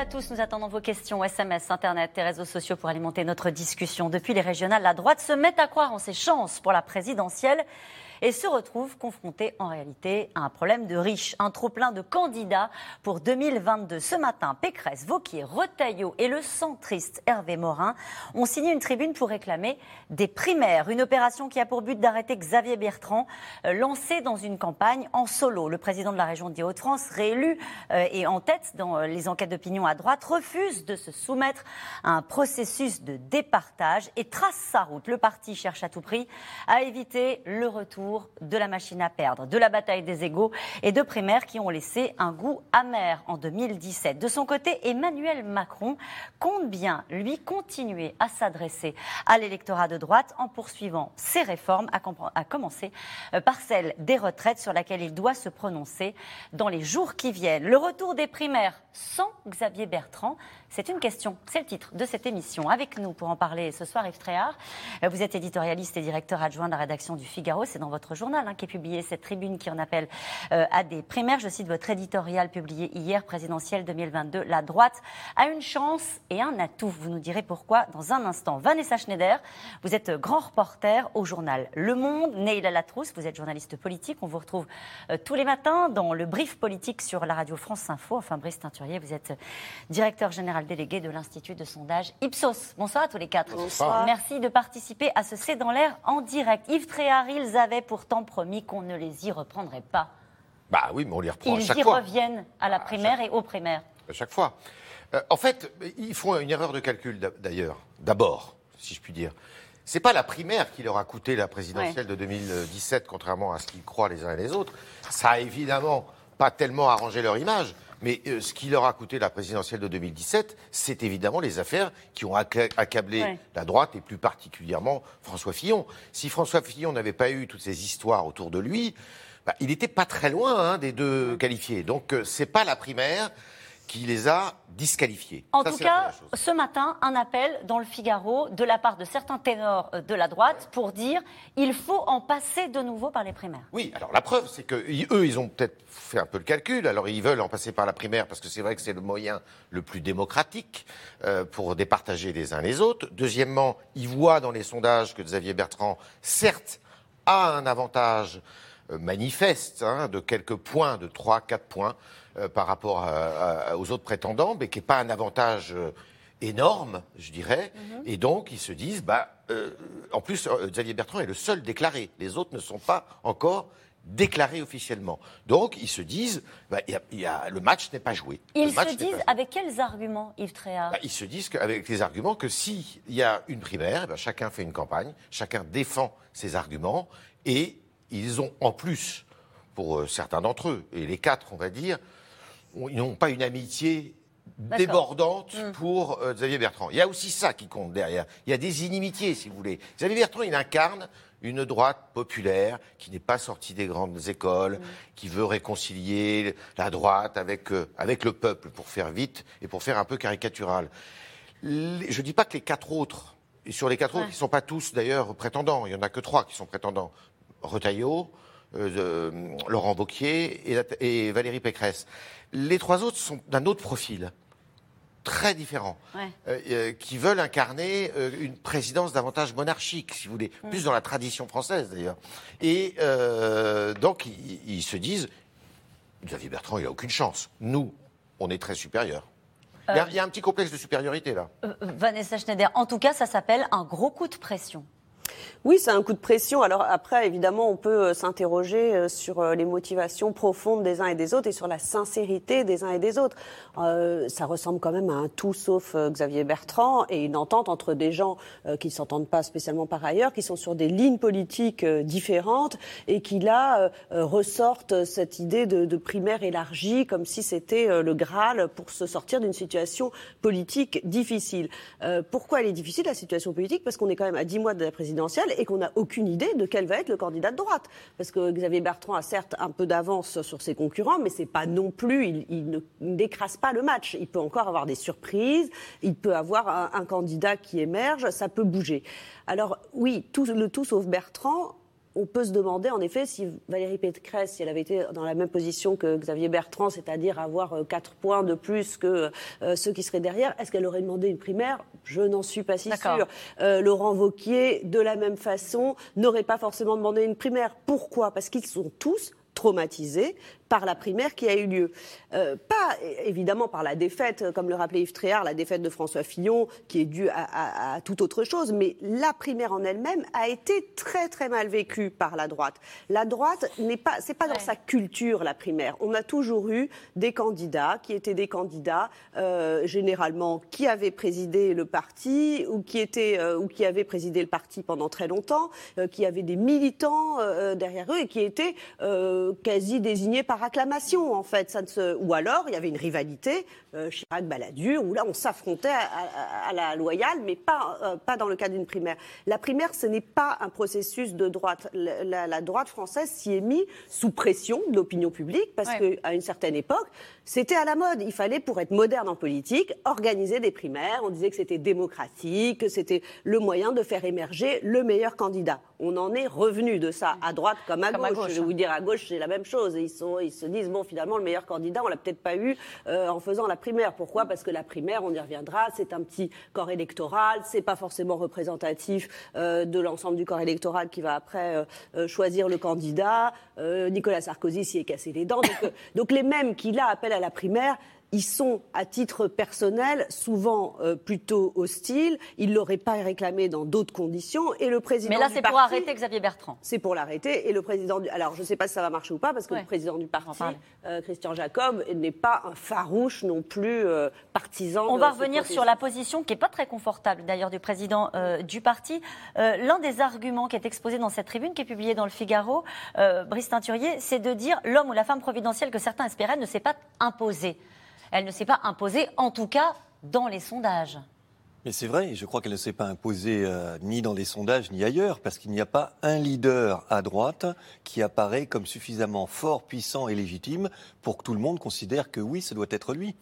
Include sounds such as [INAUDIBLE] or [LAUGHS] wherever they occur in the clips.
à tous. Nous attendons vos questions, SMS, Internet et réseaux sociaux pour alimenter notre discussion. Depuis les régionales, la droite se met à croire en ses chances pour la présidentielle et se retrouve confronté en réalité à un problème de riches, un trop-plein de candidats pour 2022. Ce matin, Pécresse, Vauquier, Retailleau et le centriste Hervé Morin ont signé une tribune pour réclamer des primaires, une opération qui a pour but d'arrêter Xavier Bertrand, euh, lancé dans une campagne en solo. Le président de la région des Hauts-de-France, réélu euh, et en tête dans euh, les enquêtes d'opinion à droite, refuse de se soumettre à un processus de départage et trace sa route. Le parti cherche à tout prix à éviter le retour de la machine à perdre, de la bataille des égaux et de primaires qui ont laissé un goût amer en 2017. De son côté, Emmanuel Macron compte bien, lui, continuer à s'adresser à l'électorat de droite en poursuivant ses réformes, à commencer euh, par celle des retraites sur laquelle il doit se prononcer dans les jours qui viennent. Le retour des primaires sans Xavier Bertrand, c'est une question, c'est le titre de cette émission. Avec nous pour en parler ce soir, Yves Tréhard. Euh, vous êtes éditorialiste et directeur adjoint de la rédaction du Figaro. C'est dans votre journal hein, qui est publié cette tribune qui en appelle euh, à des primaires. Je cite votre éditorial publié hier, présidentiel 2022. La droite a une chance et un atout. Vous nous direz pourquoi dans un instant. Vanessa Schneider, vous êtes grand reporter au journal Le Monde. Neila Latrousse, vous êtes journaliste politique. On vous retrouve euh, tous les matins dans le brief politique sur la radio France Info. Enfin, Brice Teinturier, vous êtes directeur général délégué de l'Institut de sondage Ipsos. Bonsoir à tous les quatre. Bonsoir. Merci de participer à ce C'est dans l'air en direct. Yves Tréhard, ils avaient pourtant promis qu'on ne les y reprendrait pas. Bah oui, mais on les reprend à chaque fois. Ils y reviennent à la primaire et aux primaires. À chaque fois. Euh, en fait, ils font une erreur de calcul d'ailleurs. D'abord, si je puis dire. C'est pas la primaire qui leur a coûté la présidentielle de 2017, contrairement à ce qu'ils croient les uns et les autres. Ça a évidemment pas tellement arrangé leur image. Mais euh, ce qui leur a coûté la présidentielle de 2017, c'est évidemment les affaires qui ont accablé la droite et plus particulièrement François Fillon. Si François Fillon n'avait pas eu toutes ces histoires autour de lui, bah, il n'était pas très loin hein, des deux qualifiés. Donc euh, c'est pas la primaire qui les a disqualifiés. En tout cas, ce matin, un appel dans le Figaro de la part de certains ténors euh, de la droite pour dire il faut en passer de nouveau par les primaires. Oui, alors la preuve, c'est que eux, ils ont peut-être fait un peu le calcul. Alors ils veulent en passer par la primaire parce que c'est vrai que c'est le moyen le plus démocratique euh, pour départager les uns les autres. Deuxièmement, ils voient dans les sondages que Xavier Bertrand, certes, a un avantage manifeste hein, de quelques points, de 3-4 points euh, par rapport aux autres prétendants, mais qui n'est pas un avantage euh, énorme, je dirais. Mhm. Et donc, ils se disent, bah, en plus, Xavier Bertrand est le seul déclaré. Les autres ne sont pas encore déclarés officiellement. Donc, ils se disent, bah, y a, le match n'est pas joué. Ils se disent avec quels arguments, Yves Tréhard bah, Ils se disent avec les arguments que s'il y a une primaire, bah, chacun fait une campagne, chacun défend ses arguments, et ils ont en plus, pour euh, certains d'entre eux, et les quatre, on va dire, ils n'ont pas une amitié débordante hmm. pour euh, Xavier Bertrand. Il y a aussi ça qui compte derrière. Il y a des inimitiés, si vous voulez. Xavier Bertrand, il incarne une droite populaire qui n'est pas sortie des grandes écoles, hmm. qui veut réconcilier la droite avec, euh, avec le peuple, pour faire vite et pour faire un peu caricatural. je ne dis pas que les quatre autres, et sur les quatre autres, ils ne sont pas tous d'ailleurs prétendants, il n'y en a que trois qui sont prétendants. Retailleau, euh, Laurent Wauquiez et, Valérie Pécresse. Les trois autres sont d'un autre profil très différent, euh, euh, qui veulent incarner une présidence davantage monarchique, si vous voulez, mm. plus dans la tradition française d'ailleurs. Et donc ils, se disent, Xavier Bertrand, il n'a aucune chance. Nous, on est très supérieurs. Il y, a un petit complexe de supériorité là. Vanessa Schneider, en tout cas, ça s'appelle un gros coup de pression. Oui, c'est un coup de pression. Alors après, évidemment, on peut euh, s'interroger euh, sur euh, les motivations profondes des uns et des autres et sur la sincérité des uns et des autres. ça ressemble quand même à un tout sauf Xavier Bertrand et une entente entre des gens qui ne s'entendent pas spécialement par ailleurs, qui sont sur des lignes politiques différentes et qui là ressortent cette idée de, primaire élargie comme si c'était le Graal pour se sortir d'une situation politique difficile. pourquoi elle est difficile, la situation politique? Parce qu'on est quand même à dix mois de la présidence et qu'on n'a aucune idée de quel va être le candidat de droite. Parce que Xavier Bertrand a certes un peu d'avance sur ses concurrents, mais c'est pas non plus, il, ne n'écrase pas le match. Il peut encore avoir des surprises, il peut avoir un, candidat qui émerge, ça peut bouger. Alors oui, le tout sauf Bertrand, on peut se demander en effet si Valérie Pécresse, si elle avait été dans la même position que Xavier Bertrand, c'est-à-dire avoir 4 points de plus que ceux qui seraient derrière, est-ce qu'elle aurait demandé une primaire? Je n'en suis pas si sûre. Laurent Vauquier, de la même façon, n'aurait pas forcément demandé une primaire. Pourquoi? Parce qu'ils sont tous traumatisés par la primaire qui a eu lieu. Euh, pas évidemment par la défaite, comme le rappelait Yves Tréhard, la défaite de François Fillon, qui est due à, à, toute autre chose, mais la primaire en elle-même a été très très mal vécue par la droite. La droite n'est pas, c'est pas dans sa culture la primaire. On a toujours eu des candidats qui étaient des candidats euh, généralement qui avaient présidé le parti ou qui étaient euh, ou qui avaient présidé le parti pendant très longtemps, euh, qui avaient des militants euh, derrière eux et qui étaient quasi désignés par acclamation, en fait. Ça se... Ou alors, il y avait une rivalité, euh, Chirac-Balladur, où là, on s'affrontait à, la loyale, mais pas, euh, pas dans le cadre d'une primaire. La primaire, ce n'est pas un processus de droite. La, droite française s'y est mise sous pression de l'opinion publique, parce qu'à une certaine époque, c'était à la mode. Il fallait, pour être moderne en politique, organiser des primaires. On disait que c'était démocratique, que c'était le moyen de faire émerger le meilleur candidat. On en est revenu de ça, à droite comme à, gauche. Je vais vous dire, à gauche, c'est la même chose. Ils, sont, ils se disent, bon, finalement, le meilleur candidat, on l'a peut-être pas eu euh, en faisant la primaire. Pourquoi? Parce que la primaire, on y reviendra, c'est un petit corps électoral, c'est pas forcément représentatif euh, de l'ensemble du corps électoral qui va après euh, choisir le candidat. Nicolas Sarkozy s'y est cassé les dents. Donc, donc les mêmes qui là appellent à la primaire ils sont, à titre personnel, souvent euh, plutôt hostiles. Ils ne l'auraient pas réclamé dans d'autres conditions. Et le président Mais là, c'est pour arrêter Xavier Bertrand. C'est pour l'arrêter. Et le président du... Alors, je ne sais pas si ça va marcher ou pas, parce que le président du parti, euh, Christian Jacob, n'est pas un farouche non plus euh, partisan. On va revenir sur la position qui n'est pas très confortable, d'ailleurs, du président du parti. L'un des arguments qui est exposé dans cette tribune, qui est publiée dans le Figaro, Brice Teinturier, c'est de dire l'homme ou la femme providentielle que certains espéraient ne s'est pas imposé elle ne s'est pas imposée, en tout cas dans les sondages. Mais c'est vrai, je crois qu'elle ne s'est pas imposée euh, ni dans les sondages ni ailleurs, parce qu'il n'y a pas un leader à droite qui apparaît comme suffisamment fort, puissant et légitime pour que tout le monde considère que oui, ce doit être lui.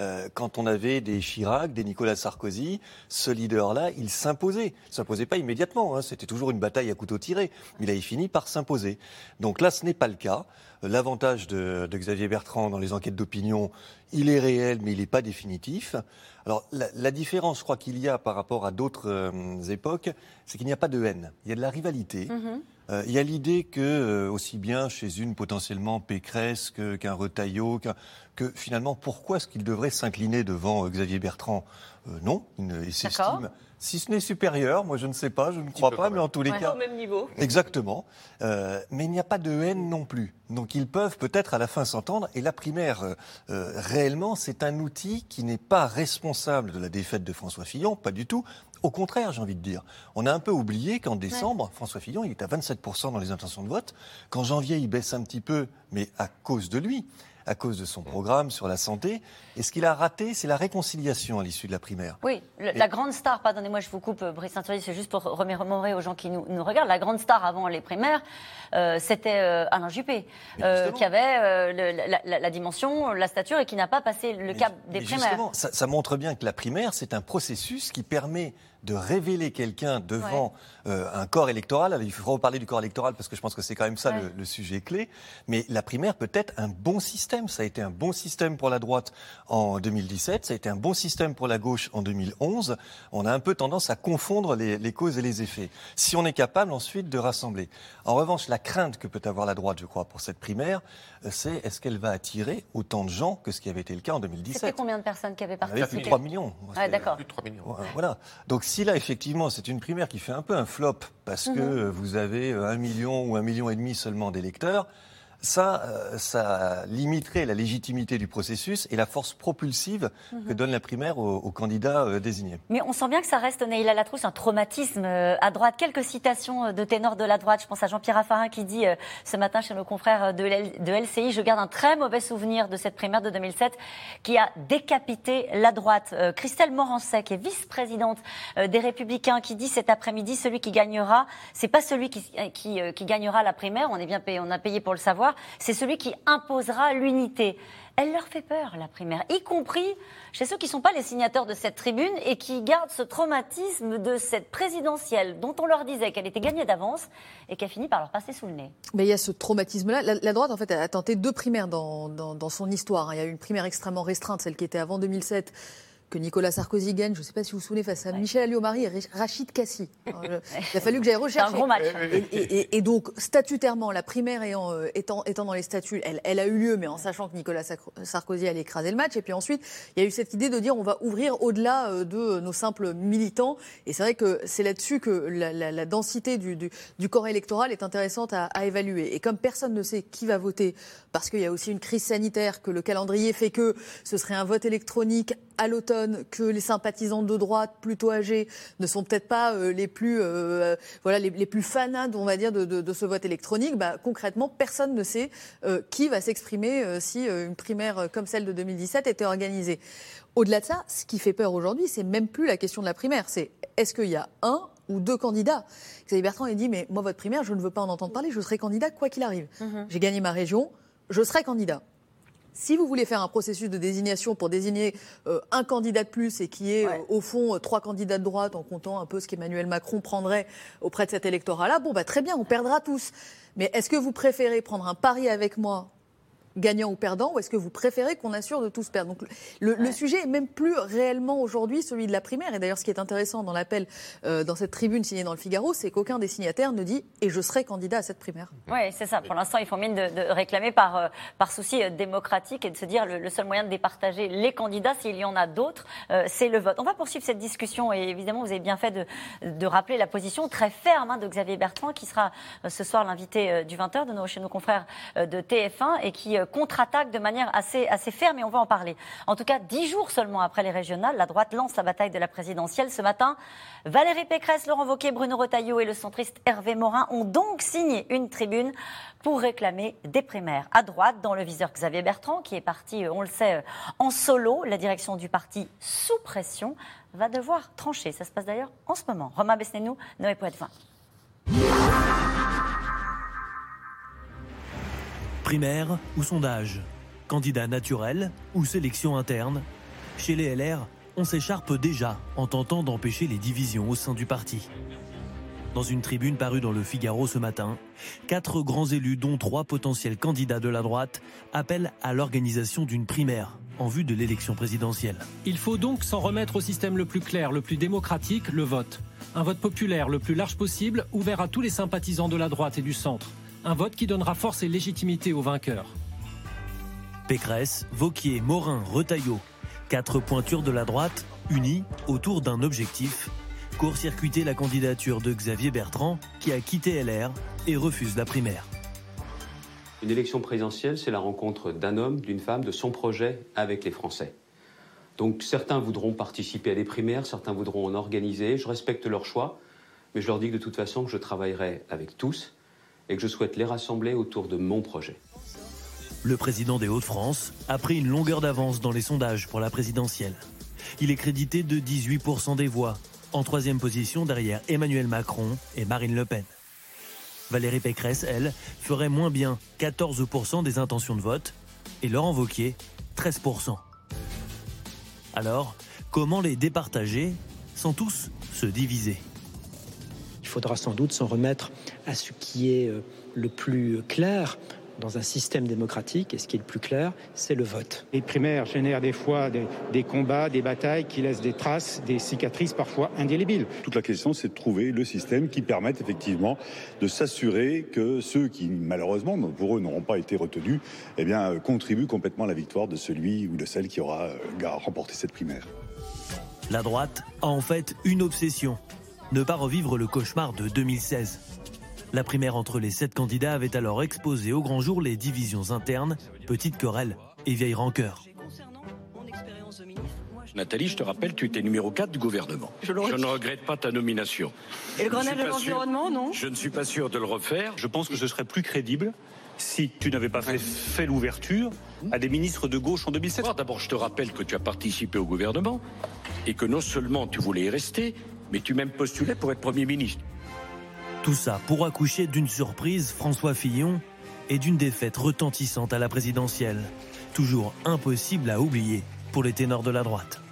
Euh, quand on avait des Chirac, des Nicolas Sarkozy, ce leader-là, il s'imposait. Il s'imposait pas immédiatement, hein, c'était toujours une bataille à couteau tiré, il avait fini par s'imposer. Donc là, ce n'est pas le cas. L'avantage de, de Xavier Bertrand dans les enquêtes d'opinion, il est réel, mais il n'est pas définitif. Alors la, différence, je crois qu'il y a par rapport à d'autres euh, époques, c'est qu'il n'y a pas de haine. Il y a de la rivalité. Mm-hmm. Euh, il y a l'idée que, euh, aussi bien chez une potentiellement Pécresse qu'un Retailleau, que finalement, pourquoi est-ce qu'il devrait s'incliner devant Xavier Bertrand? Non, il s'estime si ce n'est supérieur, moi je ne sais pas, je ne crois pas, mais en tous les cas. Au même niveau. Exactement. Euh, mais il n'y a pas de haine non plus. Donc ils peuvent peut-être à la fin s'entendre. Et la primaire, euh, euh, réellement, c'est un outil qui n'est pas responsable de la défaite de François Fillon, pas du tout. Au contraire, j'ai envie de dire. On a un peu oublié qu'en décembre, François Fillon, il est à 27% dans les intentions de vote. Qu'en janvier, il baisse un petit peu, mais à cause de lui à cause de son programme sur la santé. Et ce qu'il a raté, c'est la réconciliation à l'issue de la primaire. Oui, la grande star, pardonnez-moi, je vous coupe, Brice Saint-Thierry, c'est juste pour remémorer aux gens qui nous, regardent. La grande star avant les primaires, euh, c'était euh, Alain Juppé, euh, qui avait la, dimension, la stature et qui n'a pas passé le cap des primaires. Justement, ça montre bien que la primaire, c'est un processus qui permet de révéler quelqu'un devant euh, un corps électoral. il faut reparler du corps électoral parce que je pense que c'est quand même ça le, sujet clé. Mais la primaire peut être un bon système. Ça a été un bon système pour la droite en 2017, ça a été un bon système pour la gauche en 2011. On a un peu tendance à confondre les, les causes et les effets. Si on est capable ensuite de rassembler. En revanche, la crainte que peut avoir la droite, je crois, pour cette primaire, euh, c'est est-ce qu'elle va attirer autant de gens que ce qui avait été le cas en 2017 C'était combien de personnes qui avaient participé Plus de 3 millions. d'accord. Plus de 3 millions. Voilà. Donc si là, effectivement, c'est une primaire qui fait un peu un flop parce que mhm. vous avez un million ou un million et demi seulement d'électeurs, ça, euh, ça limiterait la légitimité du processus et la force propulsive mhm. que donne la primaire aux, candidats euh, désignés. Mais on sent bien que ça reste, Neila Latrousse, un traumatisme euh, à droite. Quelques citations de ténors de la droite. Je pense à Jean-Pierre Raffarin qui dit ce matin chez nos confrères de, de LCI, je garde un très mauvais souvenir de cette primaire de 2007 qui a décapité la droite. Christelle Morancet, qui est vice-présidente des Républicains, qui dit cet après-midi, celui qui gagnera, c'est pas celui qui, qui, qui gagnera la primaire, on est bien payé, on a payé pour le savoir, c'est celui qui imposera l'unité elle leur fait peur, la primaire, y compris chez ceux qui ne sont pas les signataires de cette tribune et qui gardent ce traumatisme de cette présidentielle dont on leur disait qu'elle était gagnée d'avance et qui a fini par leur passer sous le nez. Mais il y a ce traumatisme-là. La, droite, en fait, a tenté deux primaires dans, dans son histoire. Il y a eu une primaire extrêmement restreinte, celle qui était avant 2007 que Nicolas Sarkozy gagne, je ne sais pas si vous vous souvenez, face à Michel Alliot-Marie et Rachid Kassi. [LAUGHS] il a fallu que j'aille rechercher. C'est un gros match. Et, donc, statutairement, la primaire ayant, euh, étant, étant, dans les statuts, elle, elle, a eu lieu, mais en sachant que Nicolas Sarkozy allait écraser le match. Et puis ensuite, il y a eu cette idée de dire on va ouvrir au-delà euh, de nos simples militants. Et c'est vrai que c'est là-dessus que la, densité du, du, corps électoral est intéressante à, à évaluer. Et comme personne ne sait qui va voter, parce qu'il y a aussi une crise sanitaire, que le calendrier fait que ce serait un vote électronique à l'automne que les sympathisants de droite plutôt âgés ne sont peut-être pas euh, les plus euh, voilà les, plus fanades on va dire de, ce vote électronique, bah, concrètement personne ne sait euh, qui va s'exprimer si une primaire comme celle de 2017 était organisée. Au-delà de ça, ce qui fait peur aujourd'hui, c'est même plus la question de la primaire, c'est est-ce qu'il y a un ou deux candidats? Xavier Bertrand a dit mais moi votre primaire, je ne veux pas en entendre parler, je serai candidat quoi qu'il arrive. Mhm. J'ai gagné ma région, je serai candidat. Si vous voulez faire un processus de désignation pour désigner euh, un candidat de plus et qui est euh, au fond euh, trois candidats de droite en comptant un peu ce qu'Emmanuel Macron prendrait auprès de cet électorat-là, bon bah très bien, on perdra tous. Mais est-ce que vous préférez prendre un pari avec moi gagnant ou perdant, ou est-ce que vous préférez qu'on assure de tous perdre? Donc le, sujet est même plus réellement aujourd'hui celui de la primaire. Et d'ailleurs, ce qui est intéressant dans l'appel, euh, dans cette tribune signée dans le Figaro, c'est qu'aucun des signataires ne dit et je serai candidat à cette primaire. Oui, c'est ça. Pour l'instant, ils font mine de, réclamer par, euh, par souci euh, démocratique et de se dire le, le, seul moyen de départager les candidats, s'il y en a d'autres, c'est le vote. On va poursuivre cette discussion et évidemment, vous avez bien fait de, de rappeler la position très ferme hein, de Xavier Bertrand, qui sera ce soir l'invité du 20h de nos, chez nos confrères de TF1 et qui contre-attaque de manière assez, assez ferme et on va en parler. En tout cas, dix jours seulement après les régionales, la droite lance la bataille de la présidentielle. Ce matin, Valérie Pécresse, Laurent Wauquiez, Bruno Retailleau et le centriste Hervé Morin ont donc signé une tribune pour réclamer des primaires. À droite, dans le viseur Xavier Bertrand, qui est parti, euh, on le sait, euh, en solo, la direction du parti sous pression va devoir trancher. Ça se passe d'ailleurs en ce moment. Romain Besnénou, Noé Poitvin. Primaire ou sondage Candidat naturel ou sélection interne Chez les LR, on s'écharpe déjà en tentant d'empêcher les divisions au sein du parti. Dans une tribune parue dans le Figaro ce matin, quatre grands élus, dont trois potentiels candidats de la droite, appellent à l'organisation d'une primaire en vue de l'élection présidentielle. Il faut donc s'en remettre au système le plus clair, le plus démocratique, le vote. Un vote populaire le plus large possible, ouvert à tous les sympathisants de la droite et du centre. Un vote qui donnera force et légitimité aux vainqueurs. Pécresse, Vauquier, Morin, Retailleau, quatre pointures de la droite unies autour d'un objectif court-circuiter la candidature de Xavier Bertrand, qui a quitté LR et refuse la primaire. Une élection présidentielle, c'est la rencontre d'un homme, d'une femme, de son projet avec les Français. Donc certains voudront participer à des primaires, certains voudront en organiser, je respecte leur choix, mais je leur dis que de toute façon que je travaillerai avec tous et que je souhaite les rassembler autour de mon projet. Le président des Hauts-de-France a pris une longueur d'avance dans les sondages pour la présidentielle. Il est crédité de 18% des voix, en troisième position derrière Emmanuel Macron et Marine Le Pen. Valérie Pécresse, elle, ferait moins bien 14% des intentions de vote et Laurent Wauquiez, 13%. Alors, comment les départager sans tous se diviser? Faudra sans doute s'en remettre à ce qui est euh, le plus clair dans un système démocratique, et ce qui est le plus clair, c'est le vote. Les primaires génèrent des fois des, combats, des batailles qui laissent des traces, des cicatrices parfois indélébiles. Toute la question, c'est de trouver le système qui permette effectivement de s'assurer que ceux qui, malheureusement, pour eux, n'auront pas été retenus, eh bien, euh, contribuent complètement à la victoire de celui ou de celle qui aura euh, remporté cette primaire. La droite a en fait une obsession ne pas revivre le cauchemar de 2016. La primaire entre les sept candidats avait alors exposé au grand jour les divisions internes, petites querelles et vieilles rancœurs. Nathalie, je te rappelle, tu étais numéro 4 du gouvernement. Je, ne regrette pas ta nomination. Et le Grenelle de l'environnement, non Je ne suis pas sûr de le refaire. Je pense que ce serait plus crédible si tu n'avais pas fait, fait l'ouverture à des ministres de gauche en 2007. D'abord, je te rappelle que tu as participé au gouvernement et que non seulement tu voulais y rester, mais tu même postulais pour être Premier ministre. Tout ça pour accoucher d'une surprise, François Fillon et d'une défaite retentissante à la présidentielle. Toujours impossible à oublier pour les ténors de la droite.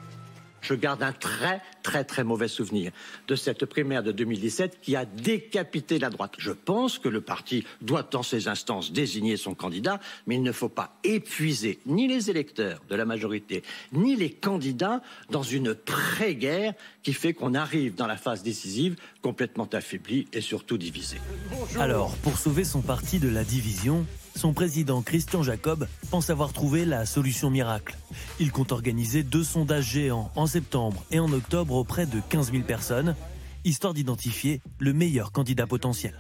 Je garde un très, très, très mauvais souvenir de cette primaire de 2017 qui a décapité la droite. Je pense que le parti doit, dans ces instances, désigner son candidat, mais il ne faut pas épuiser ni les électeurs de la majorité, ni les candidats dans une pré-guerre qui fait qu'on arrive dans la phase décisive complètement affaibli et surtout divisé. Alors, pour sauver son parti de la division, son président Christian Jacob pense avoir trouvé la solution miracle. Il compte organiser deux sondages géants en septembre et en octobre auprès de 15 000 personnes, histoire d'identifier le meilleur candidat potentiel.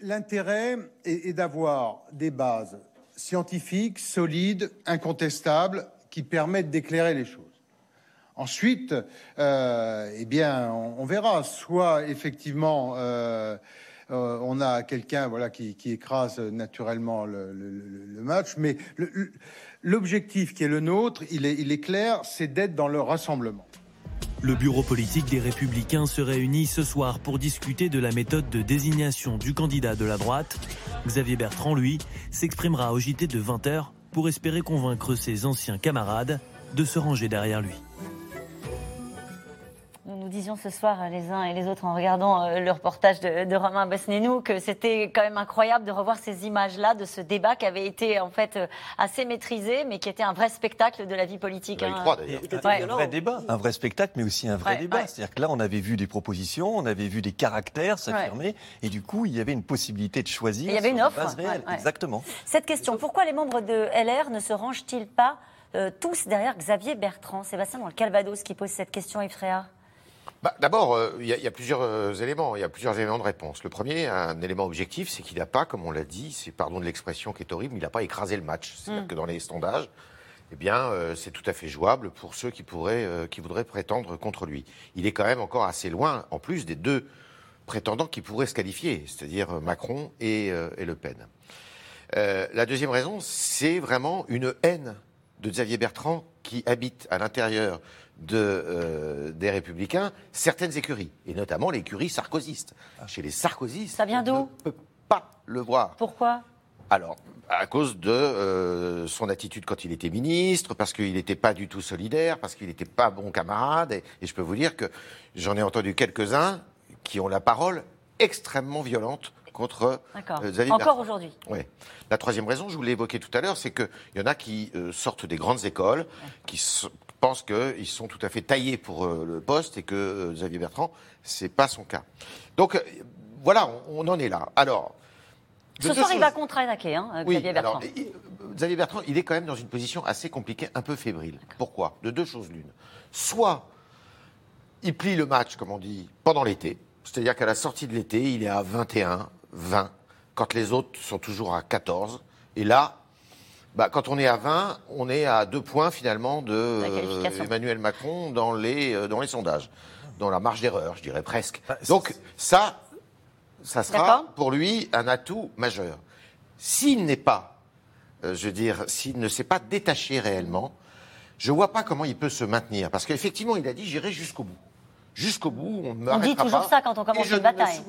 L'intérêt est, d'avoir des bases scientifiques, solides, incontestables, qui permettent d'éclairer les choses. Ensuite, euh, eh bien, on, on verra. Soit effectivement, euh, euh, on a quelqu'un voilà qui, écrase naturellement le, match, mais l'objectif qui est le nôtre, il est, il est clair, c'est d'être dans le rassemblement. Le bureau politique des Républicains se réunit ce soir pour discuter de la méthode de désignation du candidat de la droite. Xavier Bertrand, lui, s'exprimera au JT de 20h pour espérer convaincre ses anciens camarades de se ranger derrière lui. Nous nous disions ce soir, euh, les uns et les autres, en regardant euh, le reportage de, de Romain Besnénou, que c'était quand même incroyable de revoir ces images-là de ce débat qui avait été en fait euh, assez maîtrisé, mais qui était un vrai spectacle de la vie politique. hein. Un, un vrai débat, un vrai spectacle, mais aussi un vrai Ouais, débat. ouais. C'est-à-dire que là, on avait vu des propositions, on avait vu des caractères s'affirmer, et du coup, il y avait une possibilité de choisir Et il y avait une offre, ouais. Exactement. Cette question, pourquoi les membres de LR ne se rangent-ils pas euh, tous derrière Xavier Bertrand? Sébastien, dans le Calvados, qui pose cette question, Yves Fréard Bah, D'abord, euh, il y, a- il y a plusieurs euh, éléments. Il y a plusieurs éléments de réponse. Le premier, un élément objectif, c'est qu'il n'a pas, comme on l'a dit, c'est pardon de l'expression qui est horrible, mais il n'a pas écrasé le match. C'est-à-dire Mm. que dans les sondages, eh bien, euh, c'est tout à fait jouable pour ceux qui pourraient, qui voudraient prétendre contre lui. Il est quand même encore assez loin, en plus des deux prétendants qui pourraient se qualifier, c'est-à-dire Macron et, et Le Pen. La deuxième raison, c'est vraiment une haine de Xavier Bertrand qui habite à l'intérieur de, euh, des Républicains certaines écuries, et notamment l'écurie sarkozyste. Chez les sarkozystes, Ça vient d'où on ne peut pas le voir. Pourquoi? Alors, à cause de euh, son attitude quand il était ministre, parce qu'il n'était pas du tout solidaire, parce qu'il n'était pas bon camarade. Et, et je peux vous dire que j'en ai entendu quelques-uns qui ont la parole extrêmement violente contre euh, Xavier Encore aujourd'hui. Oui. La troisième raison, je vous l'ai évoqué tout à l'heure, c'est qu'il y en a qui euh, sortent des grandes écoles, qui pensent qu'ils sont tout à fait taillés pour euh, le poste et que Xavier Bertrand, c'est pas son cas. Donc voilà, on, on en est là. Alors. Ce soir, il choses- va contre-attaquer, hein, oui, Xavier Bertrand. alors, il- Xavier Bertrand, il est quand même dans une position assez compliquée, un peu fébrile. Pourquoi? De deux choses l'une. Soit il plie le match, comme on dit, pendant l'été, c'est-à-dire qu'à la sortie de l'été, il est à 21, 20, quand les autres sont toujours à 14. Et là, bah, quand on est à 20, on est à deux points finalement de euh. Emmanuel Macron dans les, euh, dans les sondages, dans la marge d'erreur, je dirais presque. Bah, Donc ça, ça sera pour lui un atout majeur. S'il n'est pas, euh, je veux dire, s'il ne s'est pas détaché réellement, je vois pas comment il peut se maintenir. Parce qu'effectivement, il a dit j'irai jusqu'au bout. Jusqu'au bout, on ne dit m'arrêtera toujours pas, ça quand on commence une ne bataille.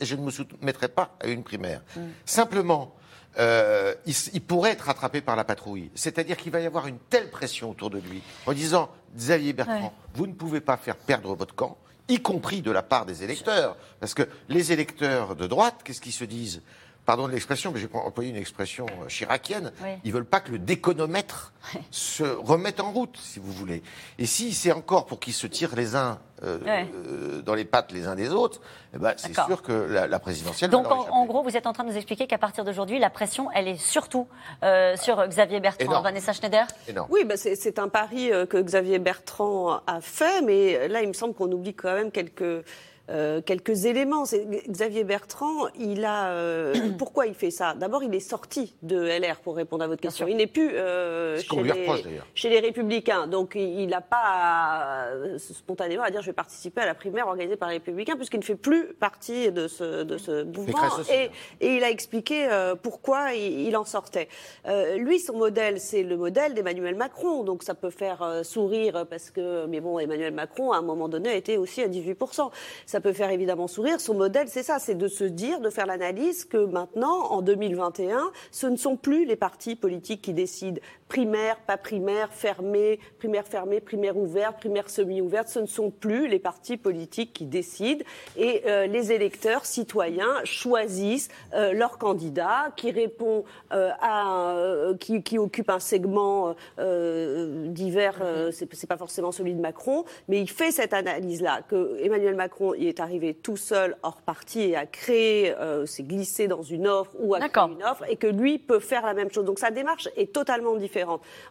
Et je ne me soumettrai pas à une primaire. Mm. Simplement, euh, il, pourrait être rattrapé par la patrouille. C'est-à-dire qu'il va y avoir une telle pression autour de lui, en disant Xavier Bertrand, Ouais. vous ne pouvez pas faire perdre votre camp, y compris de la part des électeurs. Parce que les électeurs de droite, qu'est-ce qu'ils se disent? Pardon de l'expression, mais j'ai employé une expression euh, chiracienne. Oui. Ils veulent pas que le déconomètre se remette en route, si vous voulez. Et si c'est encore pour qu'ils se tirent les uns euh, euh, dans les pattes les uns des autres, eh ben, c'est sûr que la, la présidentielle va Donc, leur en, en gros, vous êtes en train de nous expliquer qu'à partir d'aujourd'hui, la pression, elle est surtout euh, sur Xavier Bertrand. Énorme. Vanessa Schneider? Énorme. Oui, bah c'est un pari que Xavier Bertrand a fait, mais là, il me semble qu'on oublie quand même quelques. Euh, quelques éléments. Xavier Bertrand, il a euh, [CLEARS THROAT] pourquoi il fait ça? D'abord, il est sorti de LR pour répondre à votre question. Il n'est plus euh, chez, les, reproche, d'ailleurs. chez les Républicains, donc il n'a pas euh, spontanément à dire je vais participer à la primaire organisée par les Républicains puisqu'il ne fait plus partie de ce, de ce mouvement. Aussi, Et, hein. et il a expliqué euh, pourquoi il, il en sortait. Euh, lui, son modèle, c'est le modèle d'Emmanuel Macron. Donc ça peut faire sourire parce que, mais bon, Emmanuel Macron, à un moment donné, a été aussi à 18%. Ça peut faire évidemment sourire. Son modèle, c'est ça, c'est de se dire, de faire l'analyse que maintenant, en 2021, ce ne sont plus les partis politiques qui décident primaire, pas primaire, fermé, primaire fermée, primaire ouverte, primaire semi-ouverte. Ce ne sont plus les partis politiques qui décident et euh, les électeurs citoyens choisissent euh, leur candidat qui répond euh, à, qui, qui occupe un segment divers. c'est pas forcément celui de Macron, mais il fait cette analyse-là que Emmanuel Macron y est arrivé tout seul hors parti et a créé, s'est glissé dans une offre ou a créé une offre et que lui peut faire la même chose. Donc sa démarche est totalement différente.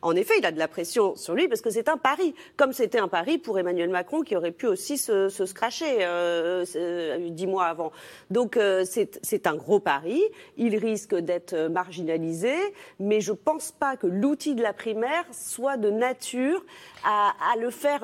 En effet, il a de la pression sur lui parce que c'est un pari, comme c'était un pari pour Emmanuel Macron qui aurait pu aussi se, se scratcher euh, euh, dix mois avant. Donc euh, c'est un gros pari. Il risque d'être euh, marginalisé, mais je pense pas que l'outil de la primaire soit de nature à, à le faire.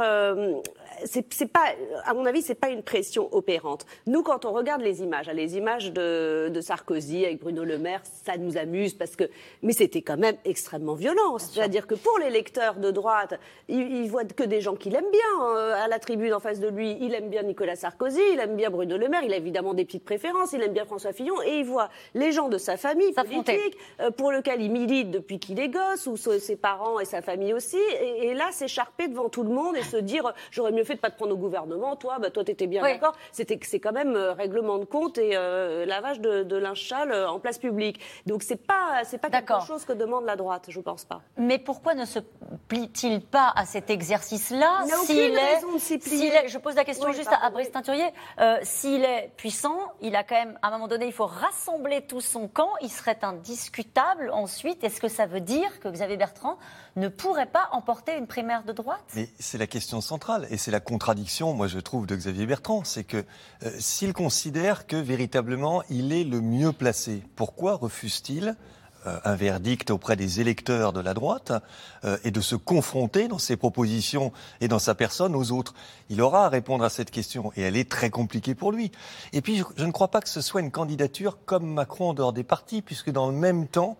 Euh, c'est c'est pas, à mon avis, c'est pas une pression opérante. Nous, quand on regarde les images, hein, les images de, de Sarkozy avec Bruno Le Maire, ça nous amuse parce que, mais c'était quand même extrêmement violent. C'est-à-dire que pour les lecteurs de droite, ils, ils voient que des gens qu'il aime bien euh, à la tribune en face de lui. Il aime bien Nicolas Sarkozy, il aime bien Bruno Le Maire, il a évidemment des petites préférences, il aime bien François Fillon, et il voit les gens de sa famille politique euh, pour lequel il milite depuis qu'il est gosse, ou ses parents et sa famille aussi, et, et là s'écharper devant tout le monde et se dire j'aurais mieux fait de pas te prendre au gouvernement, toi, bah toi t'étais bien Oui. d'accord. C'était c'est quand même euh, règlement de compte et euh, lavage de, de linge sale euh, en place publique. Donc c'est pas c'est pas quelque chose que demande la droite, je pense pas. Mais pourquoi ne se plie-t-il pas à cet exercice-là s'il est, est- Je pose la question Oui, juste à Brice Teinturier. Euh, s'il est puissant, il a quand même, à un moment donné, il faut rassembler tout son camp. Il serait indiscutable ensuite. Est-ce que ça veut dire que Xavier Bertrand ne pourrait pas emporter une primaire de droite? Mais c'est la question centrale et c'est la contradiction, moi je trouve, de Xavier Bertrand. C'est que euh, s'il considère que véritablement il est le mieux placé, pourquoi refuse-t-il euh, un verdict auprès des électeurs de la droite euh, et de se confronter dans ses propositions et dans sa personne aux autres? Il aura à répondre à cette question et elle est très compliquée pour lui. Et puis je, ne crois pas que ce soit une candidature comme Macron en dehors des partis, puisque dans le même temps,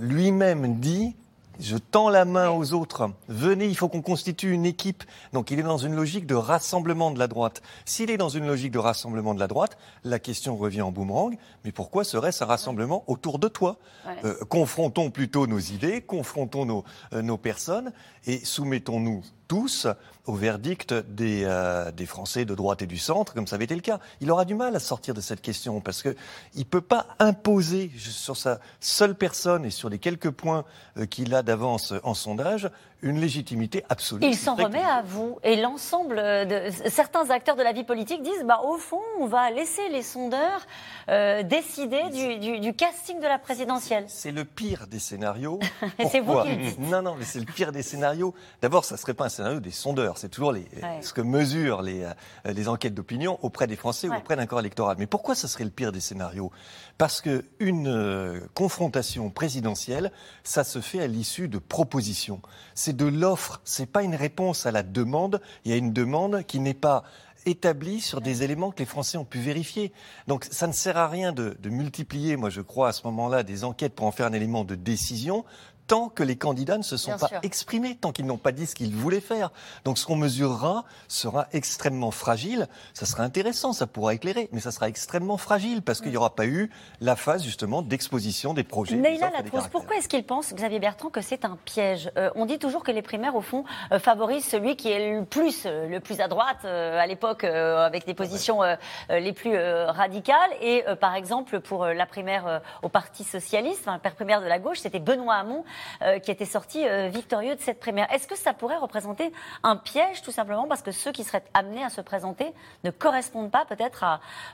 lui-même dit je tends la main aux autres. Venez, il faut qu'on constitue une équipe. Donc il est dans une logique de rassemblement de la droite. S'il est dans une logique de rassemblement de la droite, la question revient en boomerang. Mais pourquoi serait-ce un rassemblement autour de toi. Euh, Confrontons plutôt nos idées, confrontons nos, euh, nos personnes et soumettons-nous tous au verdict des, euh, des Français de droite et du centre, comme ça avait été le cas. Il aura du mal à sortir de cette question parce que il peut pas imposer sur sa seule personne et sur les quelques points euh, qu'il a d'avance en sondage une légitimité absolue. Il s'en remet à vous. Et l'ensemble de certains acteurs de la vie politique disent, bah, au fond, on va laisser les sondeurs euh, décider du, du- du casting de la présidentielle. C'est le pire des scénarios. Et [LAUGHS] c'est vous qui le dites. Non, non, mais c'est le pire des scénarios. D'abord, ça ne serait pas un scénario des sondeurs. C'est toujours les, Ouais. ce que mesurent les, euh, les enquêtes d'opinion auprès des Français ou auprès d'un corps électoral. Mais pourquoi ça serait le pire des scénarios? Parce que une euh, confrontation présidentielle, ça se fait à l'issue de propositions. C'est de l'offre. C'est pas une réponse à la demande. Il y a une demande qui n'est pas établie sur des éléments que les Français ont pu vérifier. Donc ça ne sert à rien de, de multiplier, moi je crois, à ce moment-là, des enquêtes pour en faire un élément de décision tant que les candidats ne se sont Bien pas sûr. exprimés, tant qu'ils n'ont pas dit ce qu'ils voulaient faire. Donc ce qu'on mesurera sera extrêmement fragile. Ça sera intéressant, ça pourra éclairer, mais ça sera extrêmement fragile parce qu'il n'y aura pas eu la phase justement d'exposition des projets. Latrosse, caractères. pourquoi est-ce qu'il pense, Xavier Bertrand, que c'est un piège? Euh, On dit toujours que les primaires, au fond, euh, favorisent celui qui est le plus, euh, le plus à droite, à l'époque, avec des positions les plus radicales. Et par exemple, pour la primaire au Parti Socialiste, enfin, la primaire de la gauche, c'était Benoît Hamon euh, qui était sorti euh, victorieux de cette primaire. Est-ce que ça pourrait représenter un piège, tout simplement, parce que ceux qui seraient amenés à se présenter ne correspondent pas peut-être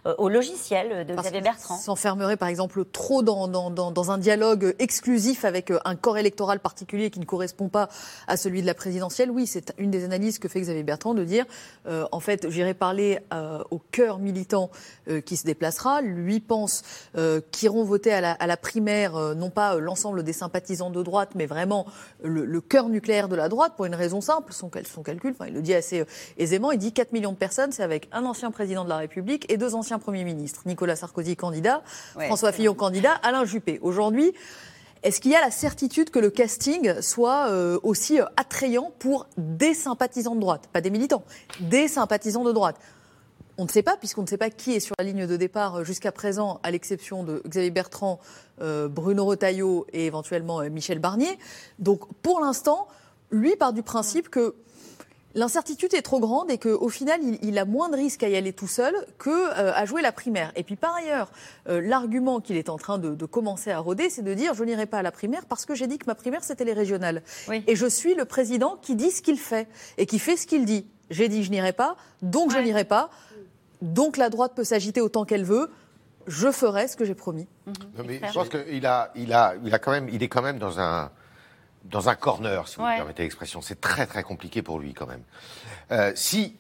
euh, au logiciel de Parce Xavier Bertrand? s'enfermerait par exemple trop dans, dans, dans, dans un dialogue exclusif avec euh, un corps électoral particulier qui ne correspond pas à celui de la présidentielle? Oui, c'est une des analyses que fait Xavier Bertrand de dire, euh, en fait, j'irai parler euh, au cœur militant qui se déplacera. Lui pense euh, qu'iront voter à la, à la primaire non pas l'ensemble des sympathisants de droite, mais vraiment le, le cœur nucléaire de la droite pour une raison simple, son, cal- son calcul, enfin, il le dit assez euh, aisément, il dit 4 millions de personnes, c'est avec un ancien président de la République et deux anciens premiers ministres. Nicolas Sarkozy candidat, Ouais, François Fillon candidat, Alain Juppé. Aujourd'hui, est-ce qu'il y a la certitude que le casting soit euh, aussi euh, attrayant pour des sympathisants de droite? Pas des militants, des sympathisants de droite. On ne sait pas, puisqu'on ne sait pas qui est sur la ligne de départ euh, jusqu'à présent, à l'exception de Xavier Bertrand, euh, Bruno Retailleau et éventuellement euh, Michel Barnier. Donc, pour l'instant, lui part du principe que l'incertitude est trop grande et qu'au final, il, il a moins de risques à y aller tout seul que euh, à jouer la primaire. Et puis, par ailleurs, l'argument qu'il est en train de, de commencer à rôder, c'est de dire je n'irai pas à la primaire parce que j'ai dit que ma primaire, c'était les régionales. Et je suis le président qui dit ce qu'il fait et qui fait ce qu'il dit. J'ai dit je n'irai pas, donc je n'irai pas. Donc la droite peut s'agiter autant qu'elle veut. Je ferai ce que j'ai promis. Non, mais je pense qu'il a, il a, il a quand même, il est quand même dans un, dans un corner, si vous me permettez l'expression. C'est très très compliqué pour lui quand même. Euh, si,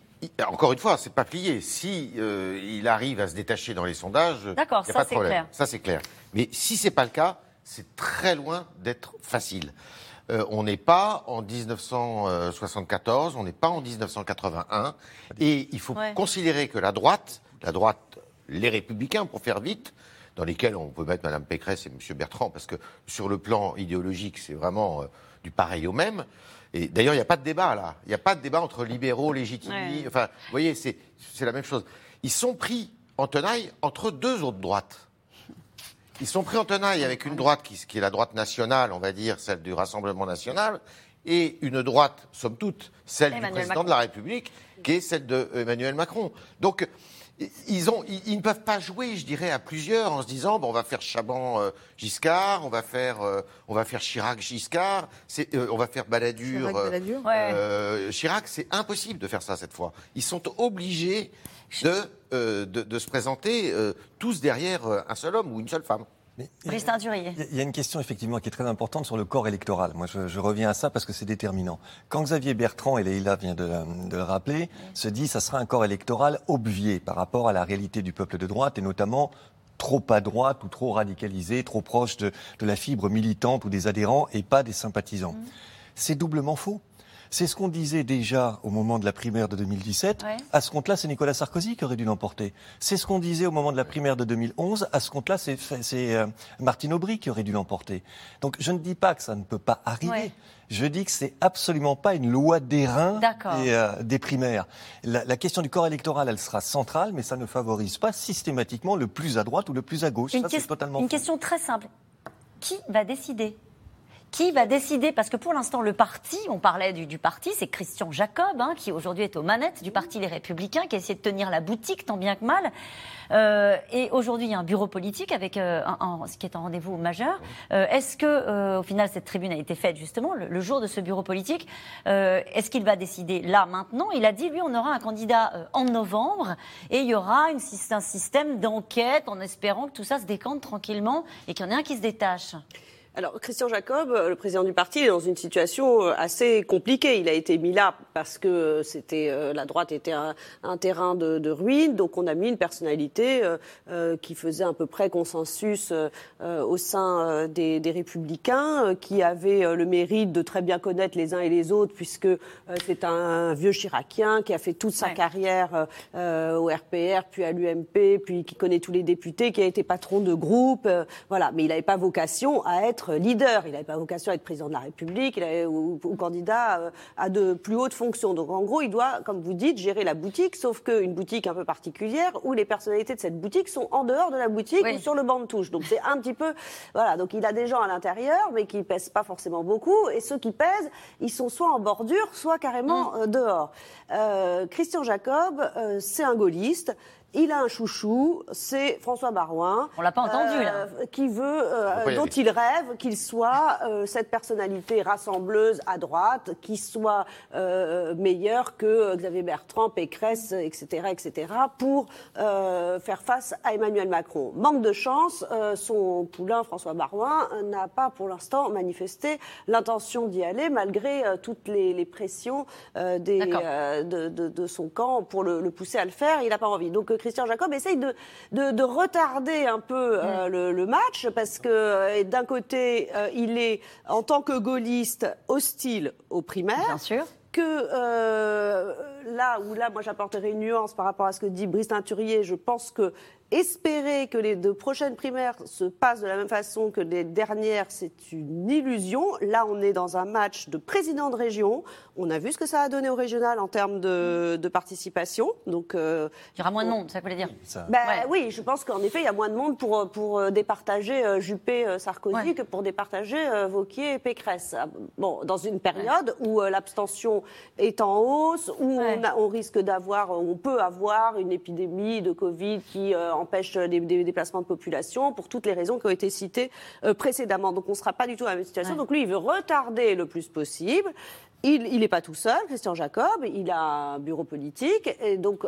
encore une fois, c'est pas plié. Si euh, il arrive à se détacher dans les sondages, a ça, pas de c'est problème. clair. Ça c'est clair. Mais si c'est pas le cas, c'est très loin d'être facile. Euh, on n'est pas en 1974, on n'est pas en 1981, et il faut Ouais. considérer que la droite, la droite, les républicains, pour faire vite, dans lesquels on peut mettre Mme Pécresse et M. Bertrand, parce que sur le plan idéologique, c'est vraiment euh, du pareil au même. Et d'ailleurs, il n'y a pas de débat là. Il n'y a pas de débat entre libéraux, légitimistes. Ouais. Enfin, vous voyez, c'est c'est la même chose. Ils sont pris en tenaille entre deux autres droites. Ils sont pris en tenaille avec une droite qui, qui est la droite nationale, on va dire, celle du Rassemblement national, et une droite, somme toute, celle Emmanuel du président Macron. de la République, qui est celle de euh, Emmanuel Macron. Donc, ils, ont, ils, ils ne peuvent pas jouer, je dirais, à plusieurs en se disant bon, on va faire Chaban euh, Giscard, on va faire, euh, on va faire Chirac Giscard, euh, on va faire Balladur. Chirac, euh, Balladur. euh, Chirac, c'est impossible de faire ça cette fois. Ils sont obligés de, euh, de, de se présenter euh, tous derrière euh, un seul homme ou une seule femme. Christin Durier. Il y a- une question effectivement qui est très importante sur le corps électoral. Moi, je, je reviens à ça parce que c'est déterminant. Quand Xavier Bertrand, et Leïla vient de, de le rappeler, se dit ça sera un corps électoral obvié par rapport à la réalité du peuple de droite et notamment trop à droite ou trop radicalisé, trop proche de, de la fibre militante ou des adhérents et pas des sympathisants. C'est doublement faux. C'est ce qu'on disait déjà au moment de la primaire de 2017. Ouais. À ce compte-là, c'est Nicolas Sarkozy qui aurait dû l'emporter. C'est ce qu'on disait au moment de la primaire de 2011. À ce compte-là, c'est euh, Martine Aubry qui aurait dû l'emporter. Donc je ne dis pas que ça ne peut pas arriver. Ouais. Je dis que c'est absolument pas une loi d'airain des, euh, des primaires. La, la question du corps électoral, elle sera centrale, mais ça ne favorise pas systématiquement le plus à droite ou le plus à gauche. Une, ça, totalement une question très simple. Qui va décider? Qui va décider? Parce que pour l'instant, le parti, on parlait du, du parti, c'est Christian Jacob, hein, qui aujourd'hui est aux manettes du parti Les Républicains, qui essaie de tenir la boutique tant bien que mal. Euh, et aujourd'hui, il y a un bureau politique avec euh, un, un- ce qui est un rendez-vous majeur. Euh, Est-ce que, euh, au final, cette tribune a été faite justement le, le jour de ce bureau politique Euh, Est-ce qu'il va décider là, maintenant? Il a dit, lui, on aura un candidat euh, en novembre et il y aura une, un système d'enquête en espérant que tout ça se décante tranquillement et qu'il y en ait un qui se détache. Alors, Christian Jacob, euh, le président du parti, est dans une situation euh, assez compliquée. Il a été mis là parce que euh, c'était la droite était un, un terrain de, de ruine, donc on a mis une personnalité euh, qui faisait à peu près consensus euh, au sein des, des Républicains, euh, qui avait le mérite de très bien connaître les uns et les autres, puisque c'est un vieux Chiracien qui a fait toute sa carrière au RPR, puis à l'UMP, puis qui connaît tous les députés, qui a été patron de groupe, euh, voilà. Mais il n'avait pas vocation à être leader, il n'avait pas vocation à être président de la République, il avait, ou, ou candidat euh, à de plus hautes fonctions. Donc en gros, il doit, comme vous dites, gérer la boutique, sauf qu'une boutique un peu particulière où les personnalités de cette boutique sont en dehors de la boutique ou sur le banc de touche. Donc c'est un petit peu, voilà. Donc il a des gens à l'intérieur, mais qui pèsent pas forcément beaucoup, et ceux qui pèsent, ils sont soit en bordure, soit carrément euh, dehors. Euh, Christian Jacob, euh, c'est un gaulliste. Il a un chouchou, c'est François Barouin. On l'a pas entendu, là. euh, Qui veut, euh, dont il rêve qu'il soit euh, cette personnalité rassembleuse à droite, qui soit euh, meilleur que Xavier Bertrand, Pécresse, etc., etc., pour euh, faire face à Emmanuel Macron. Manque de chance, euh, son poulain François Barouin euh, n'a pas pour l'instant manifesté l'intention d'y aller, malgré euh, toutes les, les pressions euh, des, euh, de, de- de son camp pour le, le pousser à le faire. Il n'a pas envie. Donc euh, Christian Jacob essaye de, de- de retarder un peu euh, le, le match parce que euh, d'un côté, euh, il est en tant que gaulliste hostile aux primaires. Bien sûr. Que euh, là où là, moi j'apporterai une nuance par rapport à ce que dit Brice Teinturier, je pense que espérer que les deux prochaines primaires se passent de la même façon que les dernières, c'est une illusion. Là, on est dans un match de président de région. On a vu ce que ça a donné au régional en termes de, de participation. Donc, euh, Il y aura moins de monde, ça voulait dire. ben, Oui, je pense qu'en effet, il y a moins de monde pour, pour euh, départager euh, Juppé-Sarkozy que pour départager euh, Vauquier et Pécresse. Ah, Bon, dans une période où l'abstention est en hausse, où on, a- on risque d'avoir, on peut avoir une épidémie de Covid qui euh, empêche des, des déplacements de population pour toutes les raisons qui ont été citées euh, précédemment. Donc on ne sera pas du tout dans la même situation. Donc lui, il veut retarder le plus possible. Il n'est pas tout seul, Christian Jacob, il a un bureau politique, et donc